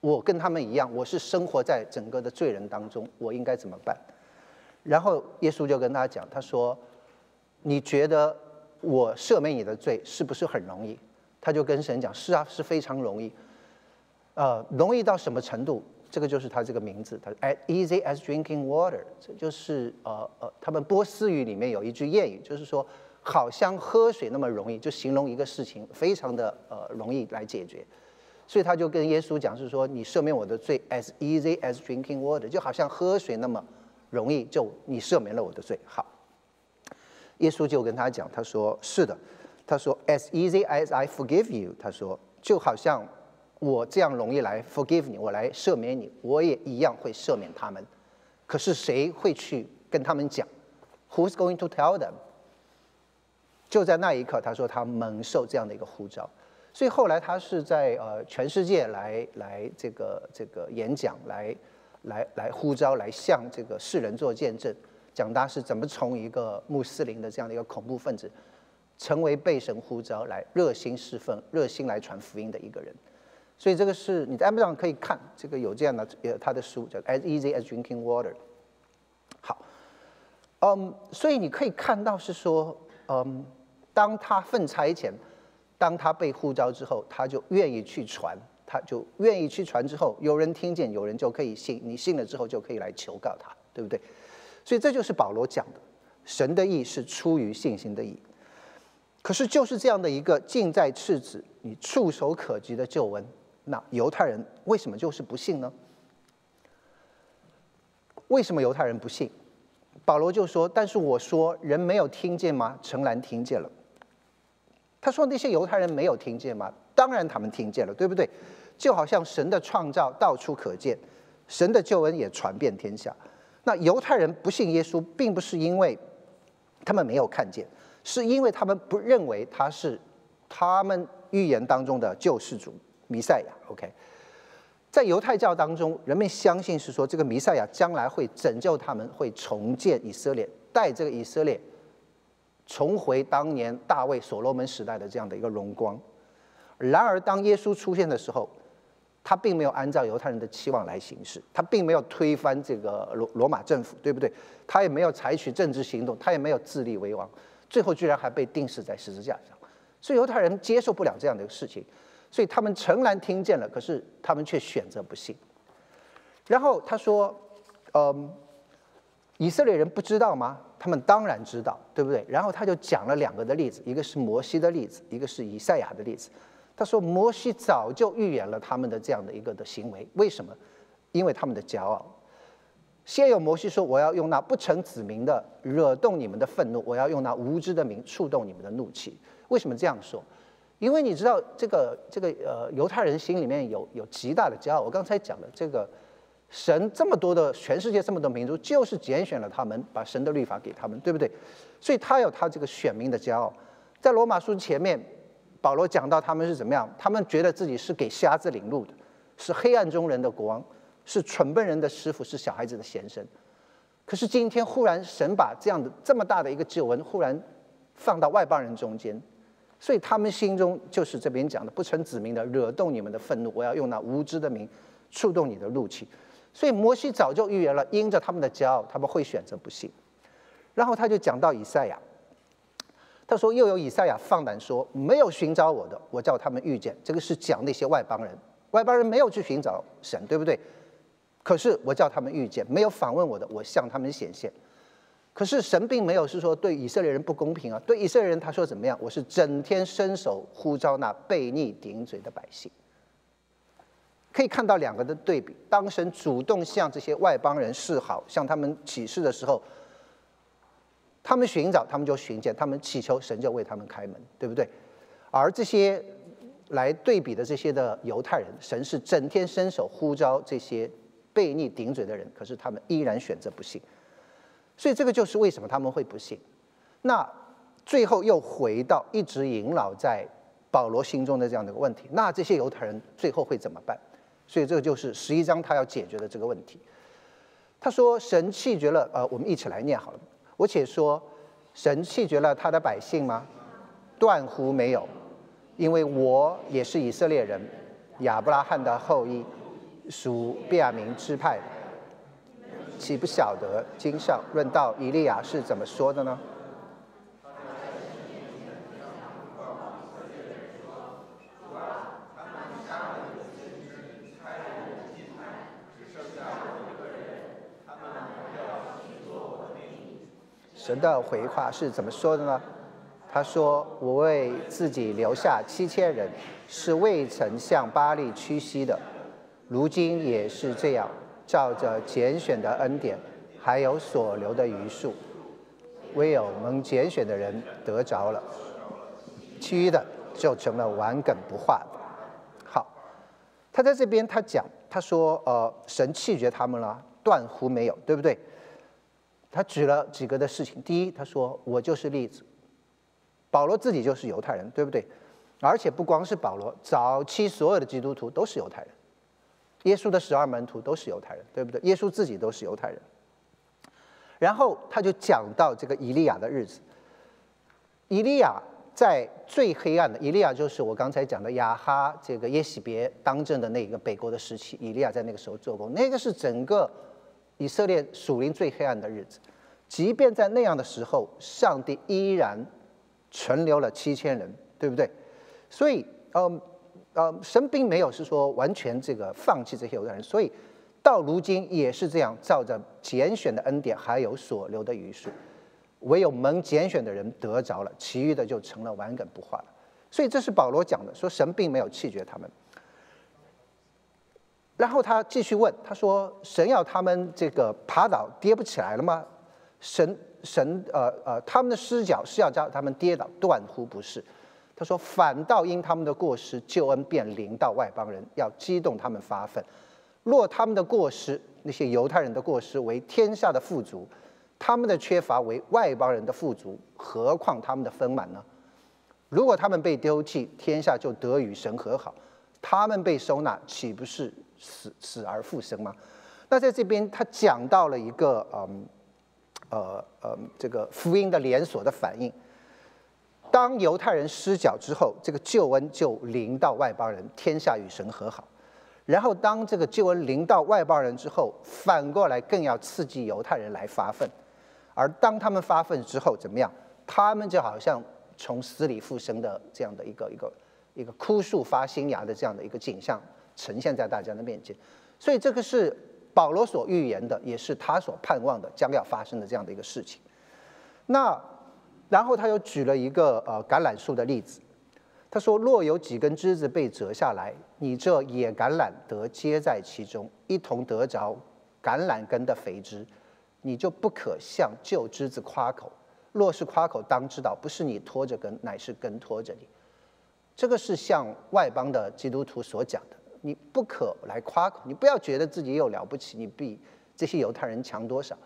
我跟他们一样，我是生活在整个的罪人当中，我应该怎么办？”然后耶稣就跟他讲，他说：“你觉得我赦免你的罪是不是很容易？”他就跟神讲：“是啊，是非常容易。呃，容易到什么程度？这个就是他这个名字，他 as easy as drinking water。这就是呃呃，他们波斯语里面有一句谚语，就是说。”好像喝水那么容易，就形容一个事情非常的呃容易来解决，所以他就跟耶稣讲是说，你赦免我的罪，as easy as drinking water，就好像喝水那么容易，就你赦免了我的罪。好，耶稣就跟他讲，他说是的，他说 as easy as I forgive you，他说就好像我这样容易来 forgive 你，我来赦免你，我也一样会赦免他们。可是谁会去跟他们讲？Who's going to tell them？就在那一刻，他说他蒙受这样的一个呼召，所以后来他是在呃全世界来来这个这个演讲，来来来呼召，来向这个世人做见证，讲他是怎么从一个穆斯林的这样的一个恐怖分子，成为被神呼召来热心侍奉、热心来传福音的一个人。所以这个是你在 M 上可以看，这个有这样的呃他的书叫 As Easy as Drinking Water。好，嗯，所以你可以看到是说，嗯。当他奉差遣，当他被呼召之后，他就愿意去传，他就愿意去传之后，有人听见，有人就可以信，你信了之后就可以来求告他，对不对？所以这就是保罗讲的，神的意是出于信心的意。可是就是这样的一个近在咫尺、你触手可及的救恩，那犹太人为什么就是不信呢？为什么犹太人不信？保罗就说：“但是我说人没有听见吗？陈兰听见了。”他说：“那些犹太人没有听见吗？当然他们听见了，对不对？就好像神的创造到处可见，神的救恩也传遍天下。那犹太人不信耶稣，并不是因为他们没有看见，是因为他们不认为他是他们预言当中的救世主弥赛亚。OK，在犹太教当中，人们相信是说这个弥赛亚将来会拯救他们，会重建以色列，带这个以色列。”重回当年大卫、所罗门时代的这样的一个荣光。然而，当耶稣出现的时候，他并没有按照犹太人的期望来行事，他并没有推翻这个罗罗马政府，对不对？他也没有采取政治行动，他也没有自立为王，最后居然还被钉死在十字架上。所以犹太人接受不了这样的一个事情，所以他们诚然听见了，可是他们却选择不信。然后他说：“嗯，以色列人不知道吗？”他们当然知道，对不对？然后他就讲了两个的例子，一个是摩西的例子，一个是以赛亚的例子。他说摩西早就预言了他们的这样的一个的行为，为什么？因为他们的骄傲。先有摩西说：“我要用那不成子民的惹动你们的愤怒，我要用那无知的名触动你们的怒气。”为什么这样说？因为你知道这个这个呃犹太人心里面有有极大的骄傲。我刚才讲的这个。神这么多的全世界这么多民族，就是拣选了他们，把神的律法给他们，对不对？所以他有他这个选民的骄傲。在罗马书前面，保罗讲到他们是怎么样，他们觉得自己是给瞎子领路的，是黑暗中人的国王，是蠢笨人的师傅，是小孩子的先生。可是今天忽然神把这样的这么大的一个救恩，忽然放到外邦人中间，所以他们心中就是这边讲的不成子民的，惹动你们的愤怒，我要用那无知的名触动你的怒气。所以摩西早就预言了，因着他们的骄傲，他们会选择不信。然后他就讲到以赛亚，他说又有以赛亚放胆说，没有寻找我的，我叫他们遇见。这个是讲那些外邦人，外邦人没有去寻找神，对不对？可是我叫他们遇见，没有访问我的，我向他们显现。可是神并没有是说对以色列人不公平啊，对以色列人他说怎么样？我是整天伸手呼召那悖逆顶嘴的百姓。可以看到两个的对比。当神主动向这些外邦人示好，向他们启示的时候，他们寻找，他们就寻见；他们祈求，神就为他们开门，对不对？而这些来对比的这些的犹太人，神是整天伸手呼召这些悖逆顶嘴的人，可是他们依然选择不信。所以这个就是为什么他们会不信。那最后又回到一直萦绕在保罗心中的这样的一个问题：那这些犹太人最后会怎么办？所以这个就是十一章他要解决的这个问题。他说：“神弃绝了，呃，我们一起来念好了。我且说，神弃绝了他的百姓吗？断乎没有，因为我也是以色列人，亚伯拉罕的后裔，属便雅明支派，岂不晓得经上论到以利亚是怎么说的呢？”神的回话是怎么说的呢？他说：“我为自己留下七千人，是未曾向巴利屈膝的，如今也是这样，照着拣选的恩典，还有所留的余数，唯有蒙拣选的人得着了，其余的就成了顽梗不化的。”好，他在这边他讲，他说：“呃，神弃绝他们了，断乎没有，对不对？”他举了几个的事情。第一，他说我就是例子。保罗自己就是犹太人，对不对？而且不光是保罗，早期所有的基督徒都是犹太人。耶稣的十二门徒都是犹太人，对不对？耶稣自己都是犹太人。然后他就讲到这个以利亚的日子。以利亚在最黑暗的，以利亚就是我刚才讲的亚哈这个耶喜别当政的那个北国的时期。以利亚在那个时候做工，那个是整个。以色列属灵最黑暗的日子，即便在那样的时候，上帝依然存留了七千人，对不对？所以，嗯，呃，神并没有是说完全这个放弃这些犹太人，所以到如今也是这样，照着拣选的恩典，还有所留的余数，唯有蒙拣选的人得着了，其余的就成了顽梗不化了。所以这是保罗讲的，说神并没有弃绝他们。然后他继续问，他说：“神要他们这个爬倒跌不起来了吗？神神呃呃，他们的失脚是要叫他们跌倒，断乎不是。他说，反倒因他们的过失，救恩便临到外邦人，要激动他们发愤。若他们的过失，那些犹太人的过失为天下的富足，他们的缺乏为外邦人的富足，何况他们的丰满呢？如果他们被丢弃，天下就得与神和好；他们被收纳，岂不是死死而复生吗？那在这边，他讲到了一个嗯呃呃这个福音的连锁的反应。当犹太人失脚之后，这个救恩就临到外邦人，天下与神和好。然后，当这个救恩临到外邦人之后，反过来更要刺激犹太人来发愤。而当他们发愤之后，怎么样？他们就好像从死里复生的这样的一个一个一个枯树发新芽的这样的一个景象呈现在大家的面前。所以，这个是保罗所预言的，也是他所盼望的将要发生的这样的一个事情。那然后他又举了一个呃橄榄树的例子。他说：“若有几根枝子被折下来，你这野橄榄得接在其中，一同得着橄榄根的肥枝，你就不可向旧枝子夸口。若是夸口，当知道不是你拖着根，乃是根拖着你。这个是向外邦的基督徒所讲的。你不可来夸口，你不要觉得自己又了不起，你比这些犹太人强多少。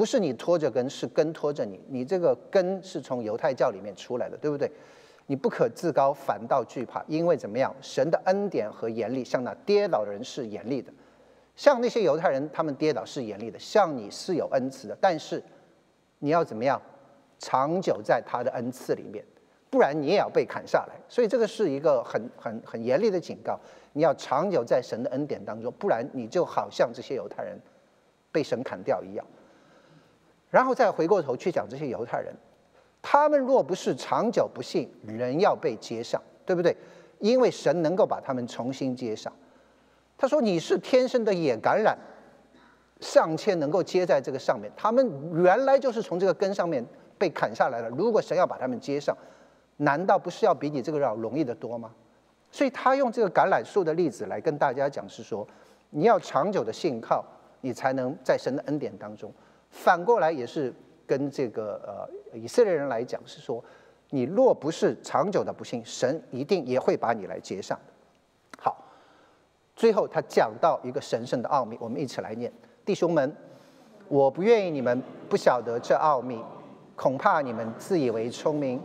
不是你拖着根，是根拖着你。你这个根是从犹太教里面出来的，对不对？”你不可自高，反倒惧怕，因为怎么样？神的恩典和严厉，像那跌倒的人是严厉的，像那些犹太人，他们跌倒是严厉的，像你是有恩赐的，但是你要怎么样？长久在他的恩赐里面，不然你也要被砍下来。所以这个是一个很很很严厉的警告，你要长久在神的恩典当中，不然你就好像这些犹太人被神砍掉一样。然后再回过头去讲这些犹太人。他们若不是长久不信，人要被接上，对不对？因为神能够把他们重新接上。他说：“你是天生的野橄榄，尚且能够接在这个上面。他们原来就是从这个根上面被砍下来了。如果神要把他们接上，难道不是要比你这个要容易得多吗？所以他用这个橄榄树的例子来跟大家讲，是说你要长久的信靠，你才能在神的恩典当中。反过来也是。”跟这个呃以色列人来讲是说，你若不是长久的不信，神一定也会把你来接上。好，最后他讲到一个神圣的奥秘，我们一起来念：弟兄们，我不愿意你们不晓得这奥秘，恐怕你们自以为聪明，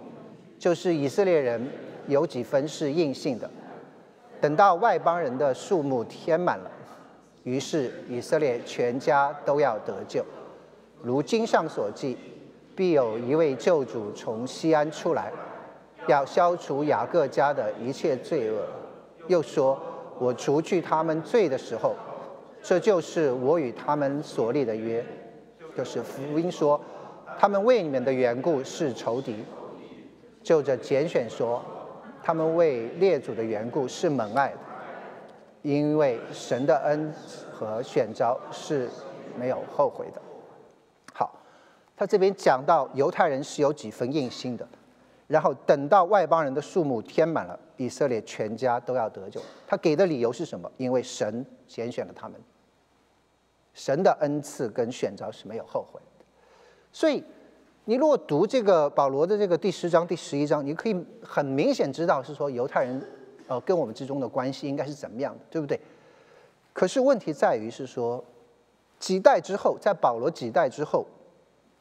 就是以色列人有几分是硬性的，等到外邦人的数目填满了，于是以色列全家都要得救。如经上所记，必有一位救主从西安出来，要消除雅各家的一切罪恶。又说：“我除去他们罪的时候，这就是我与他们所立的约。”就是福音说，他们为你们的缘故是仇敌；就着拣选说，他们为列祖的缘故是蒙爱的。因为神的恩和选召是没有后悔的。他这边讲到犹太人是有几分硬心的，然后等到外邦人的数目填满了，以色列全家都要得救。他给的理由是什么？因为神拣选了他们，神的恩赐跟选择是没有后悔的。所以，你如果读这个保罗的这个第十章、第十一章，你可以很明显知道是说犹太人，呃，跟我们之中的关系应该是怎么样的，对不对？可是问题在于是说，几代之后，在保罗几代之后。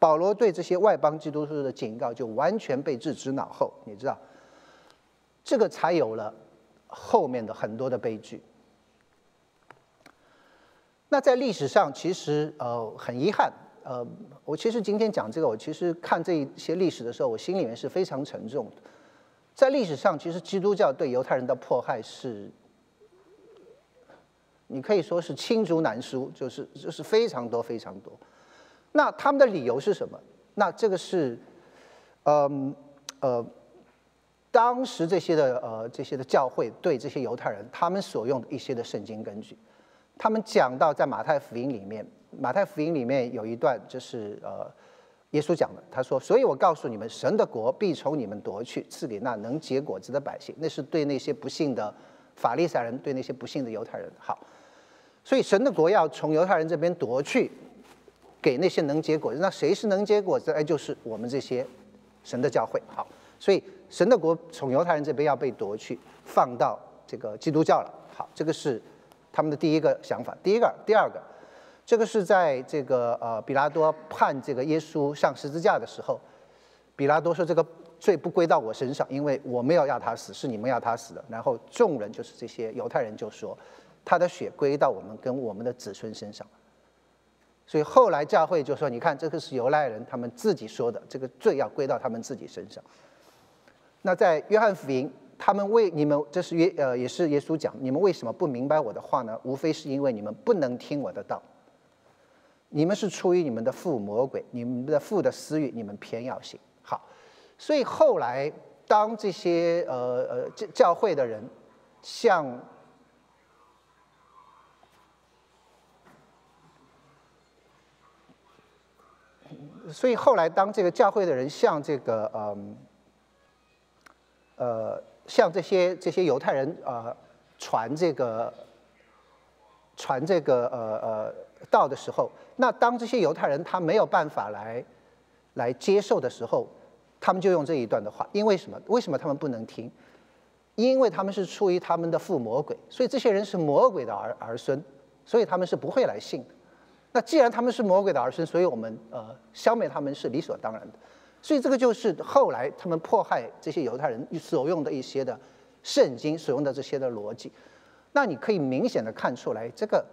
保罗对这些外邦基督徒的警告就完全被置之脑后，你知道，这个才有了后面的很多的悲剧。那在历史上，其实呃很遗憾，呃，我其实今天讲这个，我其实看这一些历史的时候，我心里面是非常沉重。在历史上，其实基督教对犹太人的迫害是，你可以说是罄竹难书，就是就是非常多非常多。那他们的理由是什么？那这个是，嗯呃，当时这些的呃这些的教会对这些犹太人他们所用的一些的圣经根据，他们讲到在马太福音里面，马太福音里面有一段就是呃耶稣讲的，他说：“所以我告诉你们，神的国必从你们夺去，赐给那能结果子的百姓。”那是对那些不幸的法利赛人，对那些不幸的犹太人。好，所以神的国要从犹太人这边夺去。给那些能结果。那谁是能结果这？哎，就是我们这些神的教会。好，所以神的国从犹太人这边要被夺去，放到这个基督教了。好，这个是他们的第一个想法。第一个，第二个，这个是在这个呃比拉多判这个耶稣上十字架的时候，比拉多说这个。罪不归到我身上，因为我没有要他死，是你们要他死的。然后众人就是这些犹太人就说，他的血归到我们跟我们的子孙身上。所以后来教会就说，你看这个是犹太人他们自己说的，这个罪要归到他们自己身上。那在约翰福音，他们为你们，这是约呃也是耶稣讲，你们为什么不明白我的话呢？无非是因为你们不能听我的道，你们是出于你们的父魔鬼，你们的父的私欲，你们偏要信。好所以后来，当这些呃呃教教会的人向，所以后来当这个教会的人向这个嗯呃向这些这些犹太人呃传这个传这个呃呃道的时候，那当这些犹太人他没有办法来来接受的时候。他们就用这一段的话，因为什么？为什么他们不能听？因为他们是出于他们的父魔鬼，所以这些人是魔鬼的儿儿孙，所以他们是不会来信的。那既然他们是魔鬼的儿孙，所以我们呃消灭他们是理所当然的。所以这个就是后来他们迫害这些犹太人所用的一些的圣经所用的这些的逻辑。那你可以明显的看出来，这个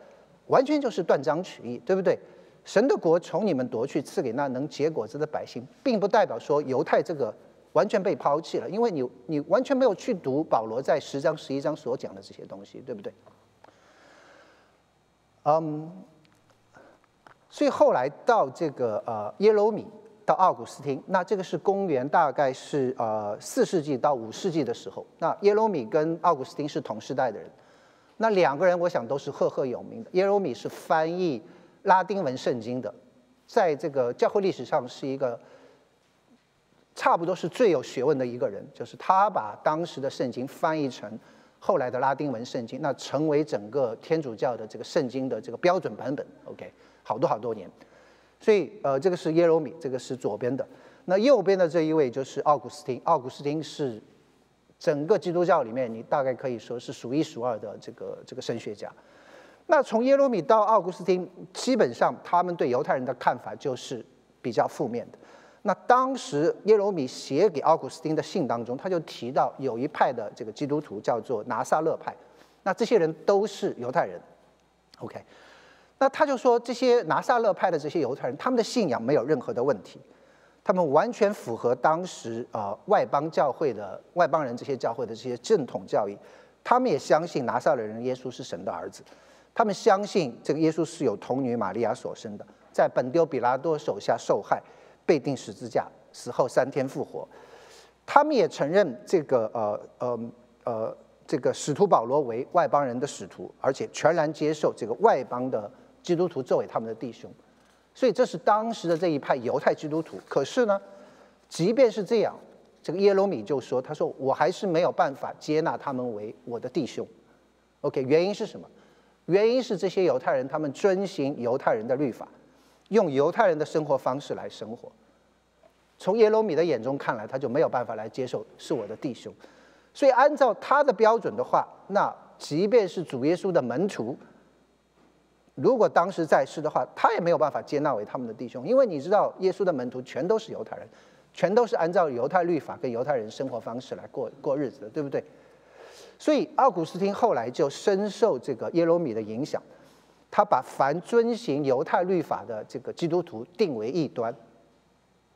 完全就是断章取义，对不对？神的国从你们夺去，赐给那能结果子的百姓，并不代表说犹太这个完全被抛弃了，因为你你完全没有去读保罗在十章十一章所讲的这些东西，对不对？嗯，所以后来到这个呃耶罗米到奥古斯丁，那这个是公元大概是呃四世纪到五世纪的时候，那耶罗米跟奥古斯丁是同时代的人，那两个人我想都是赫赫有名的，耶罗米是翻译。拉丁文圣经的，在这个教会历史上是一个差不多是最有学问的一个人，就是他把当时的圣经翻译成后来的拉丁文圣经，那成为整个天主教的这个圣经的这个标准版本。OK，好多好多年，所以呃，这个是耶罗米，这个是左边的，那右边的这一位就是奥古斯丁，奥古斯丁是整个基督教里面你大概可以说是数一数二的这个这个神学家。那从耶罗米到奥古斯丁，基本上他们对犹太人的看法就是比较负面的。那当时耶罗米写给奥古斯丁的信当中，他就提到有一派的这个基督徒叫做拿撒勒派，那这些人都是犹太人。OK，那他就说这些拿撒勒派的这些犹太人，他们的信仰没有任何的问题，他们完全符合当时呃外邦教会的外邦人这些教会的这些正统教义，他们也相信拿撒勒人耶稣是神的儿子。他们相信这个耶稣是有童女玛利亚所生的，在本丢比拉多手下受害，被钉十字架，死后三天复活。他们也承认这个呃呃呃这个使徒保罗为外邦人的使徒，而且全然接受这个外邦的基督徒作为他们的弟兄。所以这是当时的这一派犹太基督徒。可是呢，即便是这样，这个耶罗米就说：“他说我还是没有办法接纳他们为我的弟兄。”OK，原因是什么？原因是这些犹太人，他们遵循犹太人的律法，用犹太人的生活方式来生活。从耶罗米的眼中看来，他就没有办法来接受是我的弟兄。所以按照他的标准的话，那即便是主耶稣的门徒，如果当时在世的话，他也没有办法接纳为他们的弟兄，因为你知道，耶稣的门徒全都是犹太人，全都是按照犹太律法跟犹太人生活方式来过过日子的，对不对？所以奥古斯丁后来就深受这个耶罗米的影响，他把凡遵行犹太律法的这个基督徒定为异端。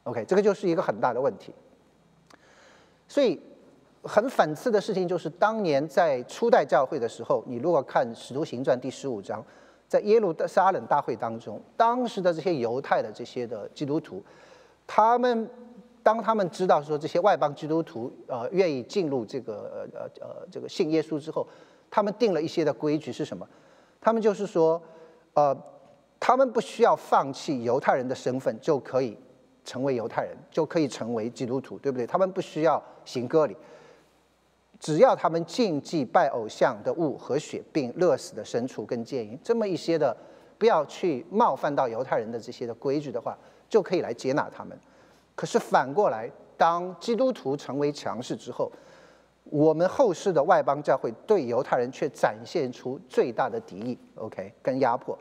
OK，这个就是一个很大的问题。所以很讽刺的事情就是，当年在初代教会的时候，你如果看《使徒行传》第十五章，在耶路撒冷大会当中，当时的这些犹太的这些的基督徒，他们。当他们知道说这些外邦基督徒呃愿意进入这个呃呃这个信耶稣之后，他们定了一些的规矩是什么？他们就是说，呃，他们不需要放弃犹太人的身份就可以成为犹太人，就可以成为基督徒，对不对？他们不需要行割礼，只要他们禁忌拜偶像的物和血，并乐死的牲畜跟奸淫，这么一些的不要去冒犯到犹太人的这些的规矩的话，就可以来接纳他们。可是反过来，当基督徒成为强势之后，我们后世的外邦教会对犹太人却展现出最大的敌意，OK，跟压迫。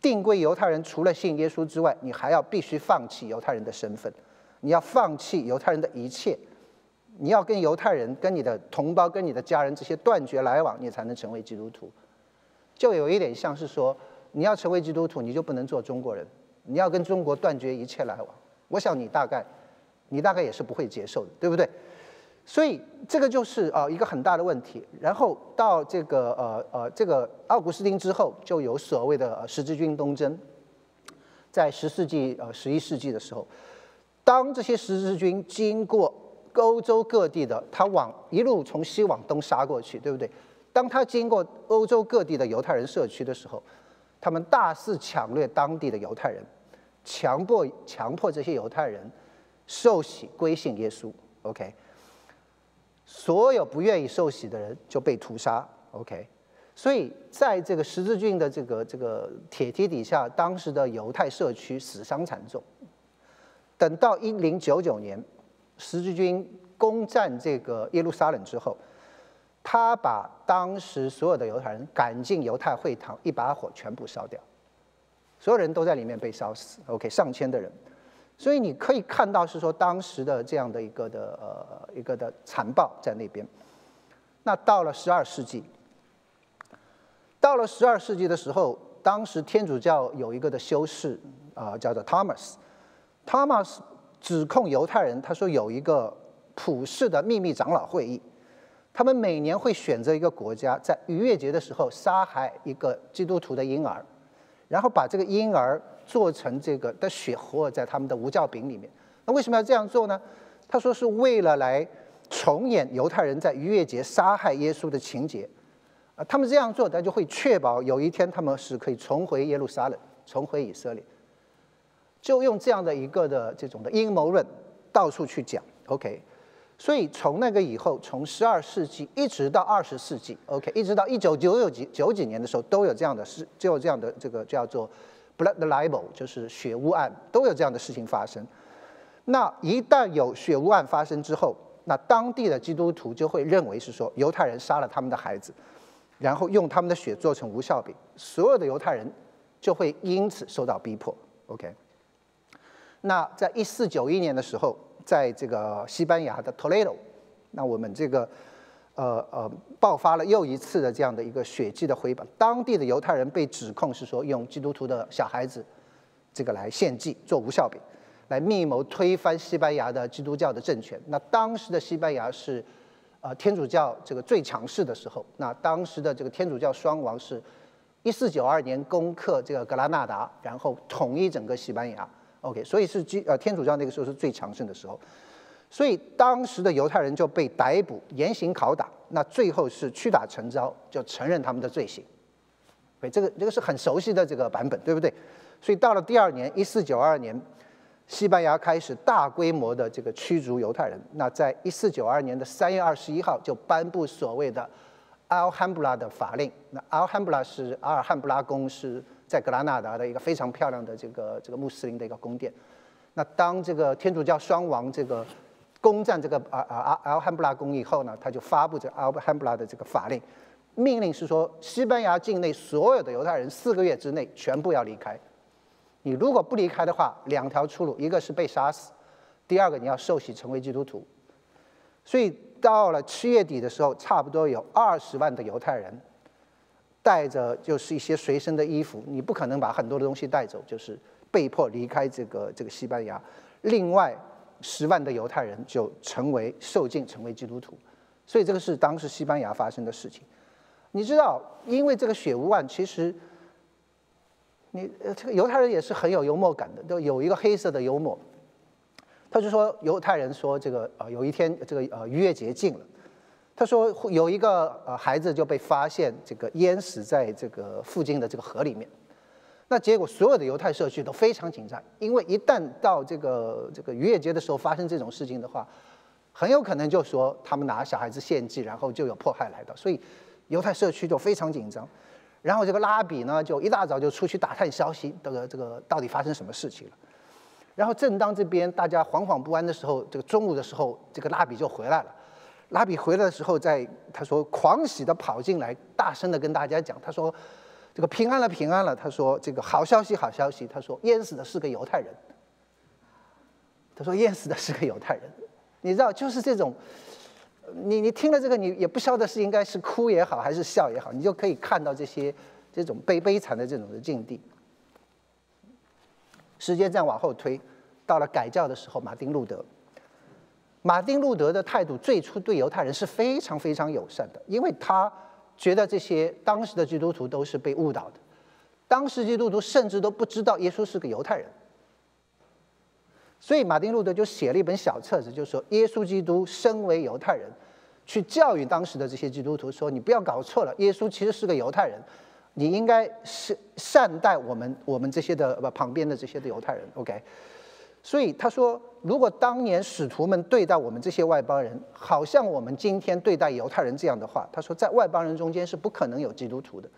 定规犹太人除了信耶稣之外，你还要必须放弃犹太人的身份，你要放弃犹太人的一切，你要跟犹太人、跟你的同胞、跟你的家人这些断绝来往，你才能成为基督徒。就有一点像是说，你要成为基督徒，你就不能做中国人，你要跟中国断绝一切来往。我想你大概，你大概也是不会接受的，对不对？所以这个就是啊一个很大的问题。然后到这个呃呃这个奥古斯丁之后，就有所谓的十字军东征，在十世纪呃十一世纪的时候，当这些十字军经过欧洲各地的，他往一路从西往东杀过去，对不对？当他经过欧洲各地的犹太人社区的时候，他们大肆抢掠当地的犹太人，强迫强迫这些犹太人受洗归信耶稣。OK，所有不愿意受洗的人就被屠杀。OK，所以在这个十字军的这个这个铁蹄底下，当时的犹太社区死伤惨重。等到一零九九年，十字军攻占这个耶路撒冷之后。他把当时所有的犹太人赶进犹太会堂，一把火全部烧掉，所有人都在里面被烧死。OK，上千的人，所以你可以看到是说当时的这样的一个的呃一个的残暴在那边。那到了十二世纪，到了十二世纪的时候，当时天主教有一个的修士啊，叫做 Thomas，Thomas 指控犹太人，他说有一个普世的秘密长老会议。他们每年会选择一个国家，在逾越节的时候杀害一个基督徒的婴儿，然后把这个婴儿做成这个的血活在他们的无酵饼里面。那为什么要这样做呢？他说是为了来重演犹太人在逾越节杀害耶稣的情节。啊，他们这样做，他就会确保有一天他们是可以重回耶路撒冷，重回以色列。就用这样的一个的这种的阴谋论到处去讲，OK。所以从那个以后，从十二世纪一直到二十世纪，OK，一直到一九九九几九几年的时候，都有这样的事，就有这样的这个叫做 blood libel，就是血污案，都有这样的事情发生。那一旦有血污案发生之后，那当地的基督徒就会认为是说犹太人杀了他们的孩子，然后用他们的血做成无效饼，所有的犹太人就会因此受到逼迫。OK，那在一四九一年的时候。在这个西班牙的 Toledo，那我们这个呃呃爆发了又一次的这样的一个血迹的回本。当地的犹太人被指控是说用基督徒的小孩子这个来献祭做无效饼，来密谋推翻西班牙的基督教的政权。那当时的西班牙是呃天主教这个最强势的时候。那当时的这个天主教双王是一四九二年攻克这个格拉纳达，然后统一整个西班牙。OK，所以是基呃天主教那个时候是最强盛的时候，所以当时的犹太人就被逮捕、严刑拷打，那最后是屈打成招，就承认他们的罪行。对，这个这个是很熟悉的这个版本，对不对？所以到了第二年，一四九二年，西班牙开始大规模的这个驱逐犹太人。那在一四九二年的三月二十一号，就颁布所谓的阿尔汉布拉的法令。那阿尔汉布拉是阿尔汉布拉宫是。在格拉纳达的一个非常漂亮的这个这个穆斯林的一个宫殿，那当这个天主教双王这个攻占这个啊啊阿阿尔汉布拉宫以后呢，他就发布这阿尔汉布拉的这个法令，命令是说西班牙境内所有的犹太人四个月之内全部要离开，你如果不离开的话，两条出路，一个是被杀死，第二个你要受洗成为基督徒。所以到了七月底的时候，差不多有二十万的犹太人。带着就是一些随身的衣服，你不可能把很多的东西带走，就是被迫离开这个这个西班牙。另外，十万的犹太人就成为受尽，成为基督徒。所以这个是当时西班牙发生的事情。你知道，因为这个血污案，其实你这个犹太人也是很有幽默感的，都有一个黑色的幽默。他就说犹太人说这个呃有一天这个呃逾越节近了。他说有一个呃孩子就被发现这个淹死在这个附近的这个河里面，那结果所有的犹太社区都非常紧张，因为一旦到这个这个逾越节的时候发生这种事情的话，很有可能就说他们拿小孩子献祭，然后就有迫害来到，所以犹太社区就非常紧张。然后这个拉比呢，就一大早就出去打探消息，这个这个到底发生什么事情了。然后正当这边大家惶惶不安的时候，这个中午的时候，这个拉比就回来了。拉比回来的时候，在他说狂喜的跑进来，大声的跟大家讲，他说这个平安了，平安了。他说这个好消息，好消息。他说淹死的是个犹太人。他说淹死的是个犹太人。你知道，就是这种，你你听了这个，你也不晓得是应该是哭也好，还是笑也好，你就可以看到这些这种悲悲惨的这种的境地。时间再往后推，到了改教的时候，马丁路德。马丁路德的态度最初对犹太人是非常非常友善的，因为他觉得这些当时的基督徒都是被误导的，当时基督徒甚至都不知道耶稣是个犹太人。所以马丁路德就写了一本小册子，就说耶稣基督身为犹太人，去教育当时的这些基督徒说：“你不要搞错了，耶稣其实是个犹太人。”你应该是善待我们我们这些的旁边的这些的犹太人，OK？所以他说，如果当年使徒们对待我们这些外邦人，好像我们今天对待犹太人这样的话，他说在外邦人中间是不可能有基督徒的。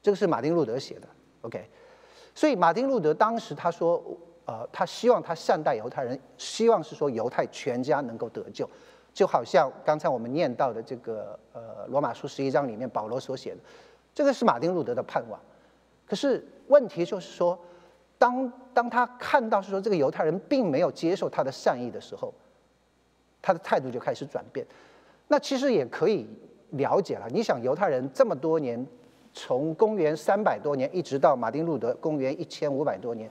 这个是马丁路德写的，OK？所以马丁路德当时他说，呃，他希望他善待犹太人，希望是说犹太全家能够得救，就好像刚才我们念到的这个呃罗马书十一章里面保罗所写的。这个是马丁路德的盼望，可是问题就是说，当当他看到是说这个犹太人并没有接受他的善意的时候，他的态度就开始转变。那其实也可以了解了。你想，犹太人这么多年，从公元三百多年一直到马丁路德公元一千五百多年，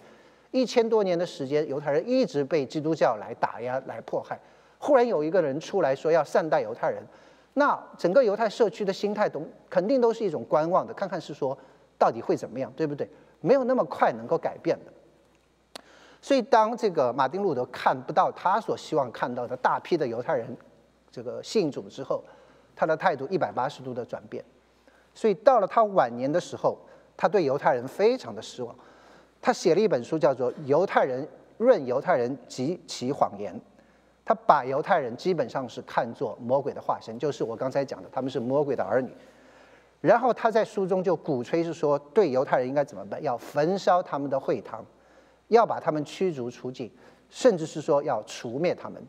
一千多年的时间，犹太人一直被基督教来打压、来迫害。忽然有一个人出来说要善待犹太人。那整个犹太社区的心态都肯定都是一种观望的，看看是说到底会怎么样，对不对？没有那么快能够改变的。所以当这个马丁路德看不到他所希望看到的大批的犹太人这个信主之后，他的态度一百八十度的转变。所以到了他晚年的时候，他对犹太人非常的失望，他写了一本书叫做《犹太人论犹太人及其谎言》。他把犹太人基本上是看作魔鬼的化身，就是我刚才讲的，他们是魔鬼的儿女。然后他在书中就鼓吹是说，对犹太人应该怎么办？要焚烧他们的会堂，要把他们驱逐出境，甚至是说要除灭他们。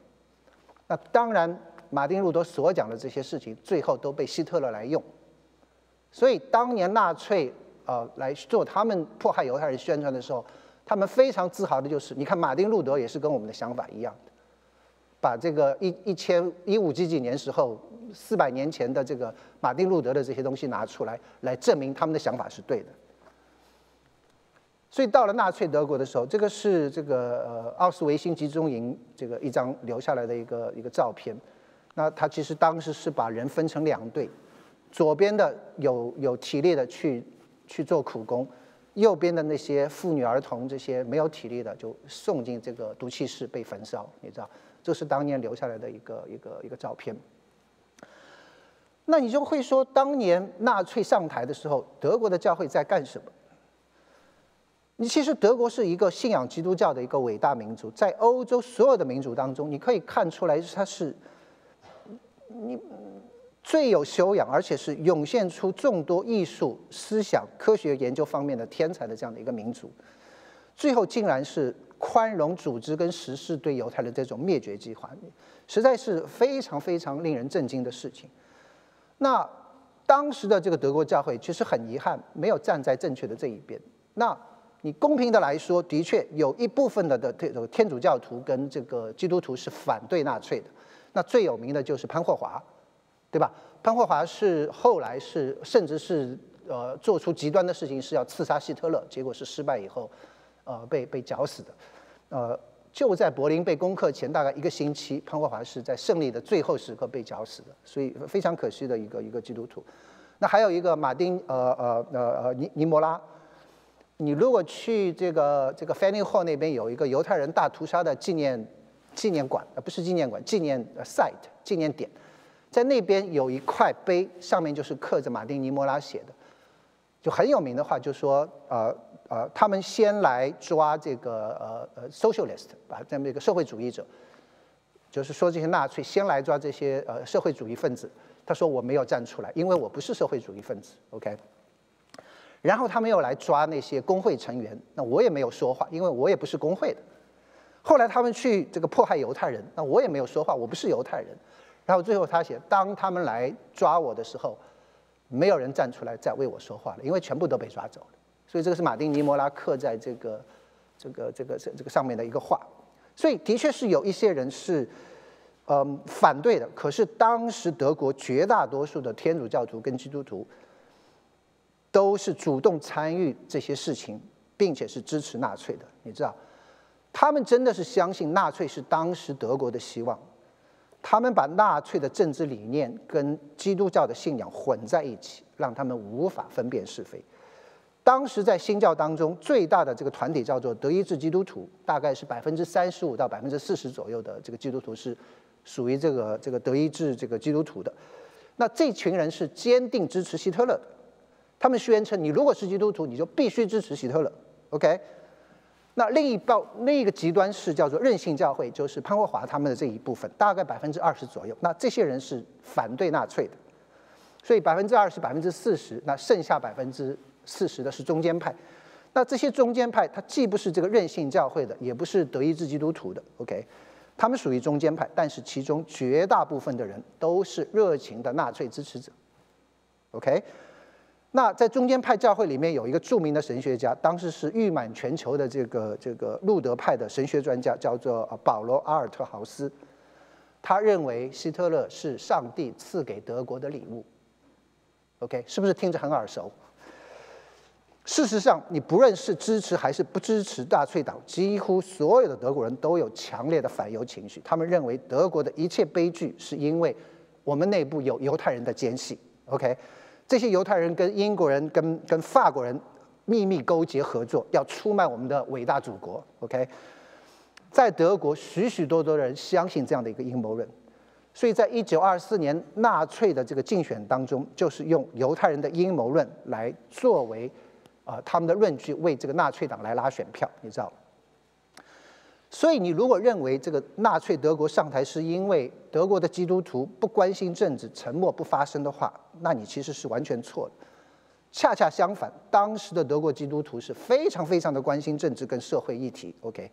那当然，马丁路德所讲的这些事情，最后都被希特勒来用。所以当年纳粹呃来做他们迫害犹太人宣传的时候，他们非常自豪的就是，你看马丁路德也是跟我们的想法一样。把这个一一千一五几几年时候四百年前的这个马丁路德的这些东西拿出来，来证明他们的想法是对的。所以到了纳粹德国的时候，这个是这个呃奥斯维辛集中营这个一张留下来的一个一个照片。那他其实当时是把人分成两队，左边的有有体力的去去做苦工，右边的那些妇女儿童这些没有体力的就送进这个毒气室被焚烧，你知道。这是当年留下来的一个一个一个照片。那你就会说，当年纳粹上台的时候，德国的教会在干什么？你其实德国是一个信仰基督教的一个伟大民族，在欧洲所有的民族当中，你可以看出来，它是你最有修养，而且是涌现出众多艺术、思想、科学研究方面的天才的这样的一个民族。最后竟然是。宽容组织跟实施对犹太人这种灭绝计划，实在是非常非常令人震惊的事情。那当时的这个德国教会其实很遗憾，没有站在正确的这一边。那你公平的来说，的确有一部分的的这个天主教徒跟这个基督徒是反对纳粹的。那最有名的就是潘霍华，对吧？潘霍华是后来是甚至是呃做出极端的事情，是要刺杀希特勒，结果是失败以后。呃，被被绞死的，呃，就在柏林被攻克前大概一个星期，潘霍华是在胜利的最后时刻被绞死的，所以非常可惜的一个一个基督徒。那还有一个马丁，呃呃呃呃尼尼摩拉，你如果去这个这个 Fanny Hall 那边有一个犹太人大屠杀的纪念纪念馆，呃不是纪念馆，纪念 site 纪念点，在那边有一块碑，上面就是刻着马丁尼摩拉写的，就很有名的话，就说呃。呃，他们先来抓这个呃呃 socialist，把这么一个社会主义者，就是说这些纳粹先来抓这些呃社会主义分子。他说我没有站出来，因为我不是社会主义分子。OK。然后他们又来抓那些工会成员，那我也没有说话，因为我也不是工会的。后来他们去这个迫害犹太人，那我也没有说话，我不是犹太人。然后最后他写，当他们来抓我的时候，没有人站出来再为我说话了，因为全部都被抓走了。所以这个是马丁尼摩拉刻在这个这个这个这这个上面的一个话。所以的确是有一些人是嗯反对的，可是当时德国绝大多数的天主教徒跟基督徒都是主动参与这些事情，并且是支持纳粹的。你知道，他们真的是相信纳粹是当时德国的希望。他们把纳粹的政治理念跟基督教的信仰混在一起，让他们无法分辨是非。当时在新教当中，最大的这个团体叫做德意志基督徒，大概是百分之三十五到百分之四十左右的这个基督徒是属于这个这个德意志这个基督徒的。那这群人是坚定支持希特勒的，他们宣称：你如果是基督徒，你就必须支持希特勒。OK。那另一报另一个极端是叫做任性教会，就是潘霍华他们的这一部分，大概百分之二十左右。那这些人是反对纳粹的，所以百分之二十、百分之四十，那剩下百分之四十的是中间派。那这些中间派，他既不是这个任性教会的，也不是德意志基督徒的，OK，他们属于中间派，但是其中绝大部分的人都是热情的纳粹支持者，OK。那在中间派教会里面有一个著名的神学家，当时是誉满全球的这个这个路德派的神学专家，叫做保罗阿尔特豪斯。他认为希特勒是上帝赐给德国的礼物。OK，是不是听着很耳熟？事实上，你不论是支持还是不支持纳粹党，几乎所有的德国人都有强烈的反犹情绪。他们认为德国的一切悲剧是因为我们内部有犹太人的奸细。OK。这些犹太人跟英国人、跟跟法国人秘密勾结合作，要出卖我们的伟大祖国。OK，在德国，许许多多的人相信这样的一个阴谋论，所以在一九二四年纳粹的这个竞选当中，就是用犹太人的阴谋论来作为啊他们的论据，为这个纳粹党来拉选票，你知道。所以，你如果认为这个纳粹德国上台是因为德国的基督徒不关心政治、沉默不发声的话，那你其实是完全错的。恰恰相反，当时的德国基督徒是非常非常的关心政治跟社会议题。OK，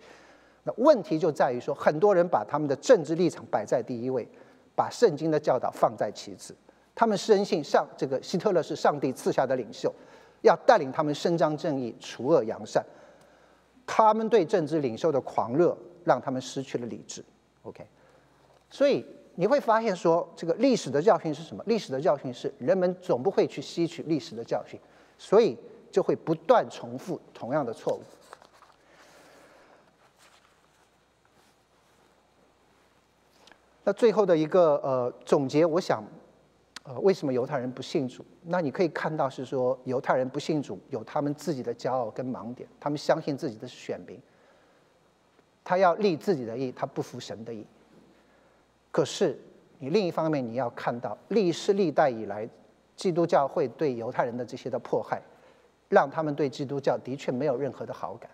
那问题就在于说，很多人把他们的政治立场摆在第一位，把圣经的教导放在其次。他们深信上这个希特勒是上帝赐下的领袖，要带领他们伸张正义、除恶扬善。他们对政治领袖的狂热，让他们失去了理智。OK，所以你会发现说，这个历史的教训是什么？历史的教训是人们总不会去吸取历史的教训，所以就会不断重复同样的错误。那最后的一个呃总结，我想。呃，为什么犹太人不信主？那你可以看到是说，犹太人不信主有他们自己的骄傲跟盲点，他们相信自己的选民，他要立自己的意，他不服神的意。可是你另一方面你要看到，历世历代以来，基督教会对犹太人的这些的迫害，让他们对基督教的确没有任何的好感。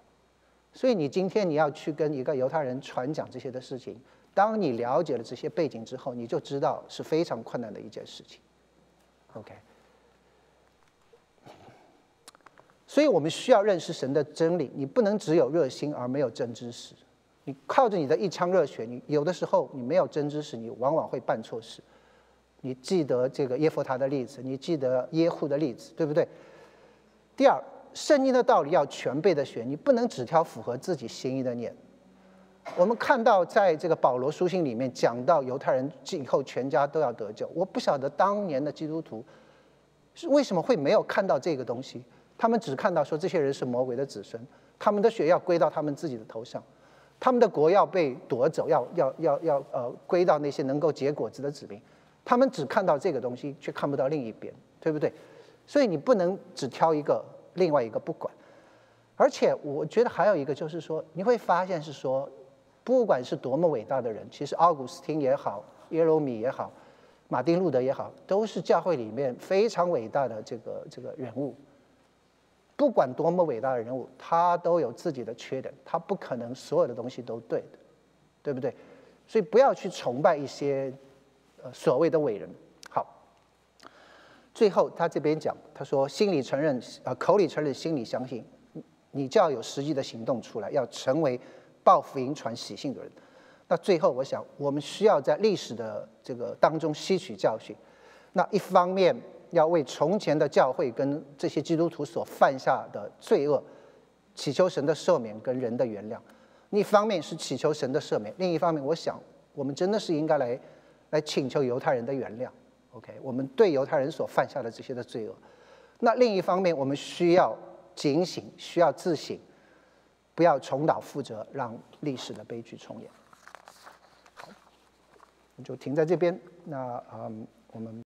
所以你今天你要去跟一个犹太人传讲这些的事情。当你了解了这些背景之后，你就知道是非常困难的一件事情。OK，所以我们需要认识神的真理。你不能只有热心而没有真知识。你靠着你的一腔热血，你有的时候你没有真知识，你往往会办错事。你记得这个耶夫他的例子，你记得耶户的例子，对不对？第二，圣经的道理要全背的学，你不能只挑符合自己心意的念。我们看到，在这个保罗书信里面讲到犹太人以后全家都要得救。我不晓得当年的基督徒是为什么会没有看到这个东西，他们只看到说这些人是魔鬼的子孙，他们的血要归到他们自己的头上，他们的国要被夺走，要要要要呃归到那些能够结果子的子民。他们只看到这个东西，却看不到另一边，对不对？所以你不能只挑一个，另外一个不管。而且我觉得还有一个就是说，你会发现是说。不管是多么伟大的人，其实奥古斯丁也好，耶罗米也好，马丁路德也好，都是教会里面非常伟大的这个这个人物。不管多么伟大的人物，他都有自己的缺点，他不可能所有的东西都对的，对不对？所以不要去崇拜一些呃所谓的伟人。好，最后他这边讲，他说心里承认，呃，口里承认，心里相信，你就要有实际的行动出来，要成为报福音、传喜信的人。那最后，我想我们需要在历史的这个当中吸取教训。那一方面要为从前的教会跟这些基督徒所犯下的罪恶，祈求神的赦免跟人的原谅；一方面是祈求神的赦免，另一方面，我想我们真的是应该来来请求犹太人的原谅。OK，我们对犹太人所犯下的这些的罪恶，那另一方面，我们需要警醒，需要自省，不要重蹈覆辙，让历史的悲剧重演。好，就停在这边。那嗯，我们。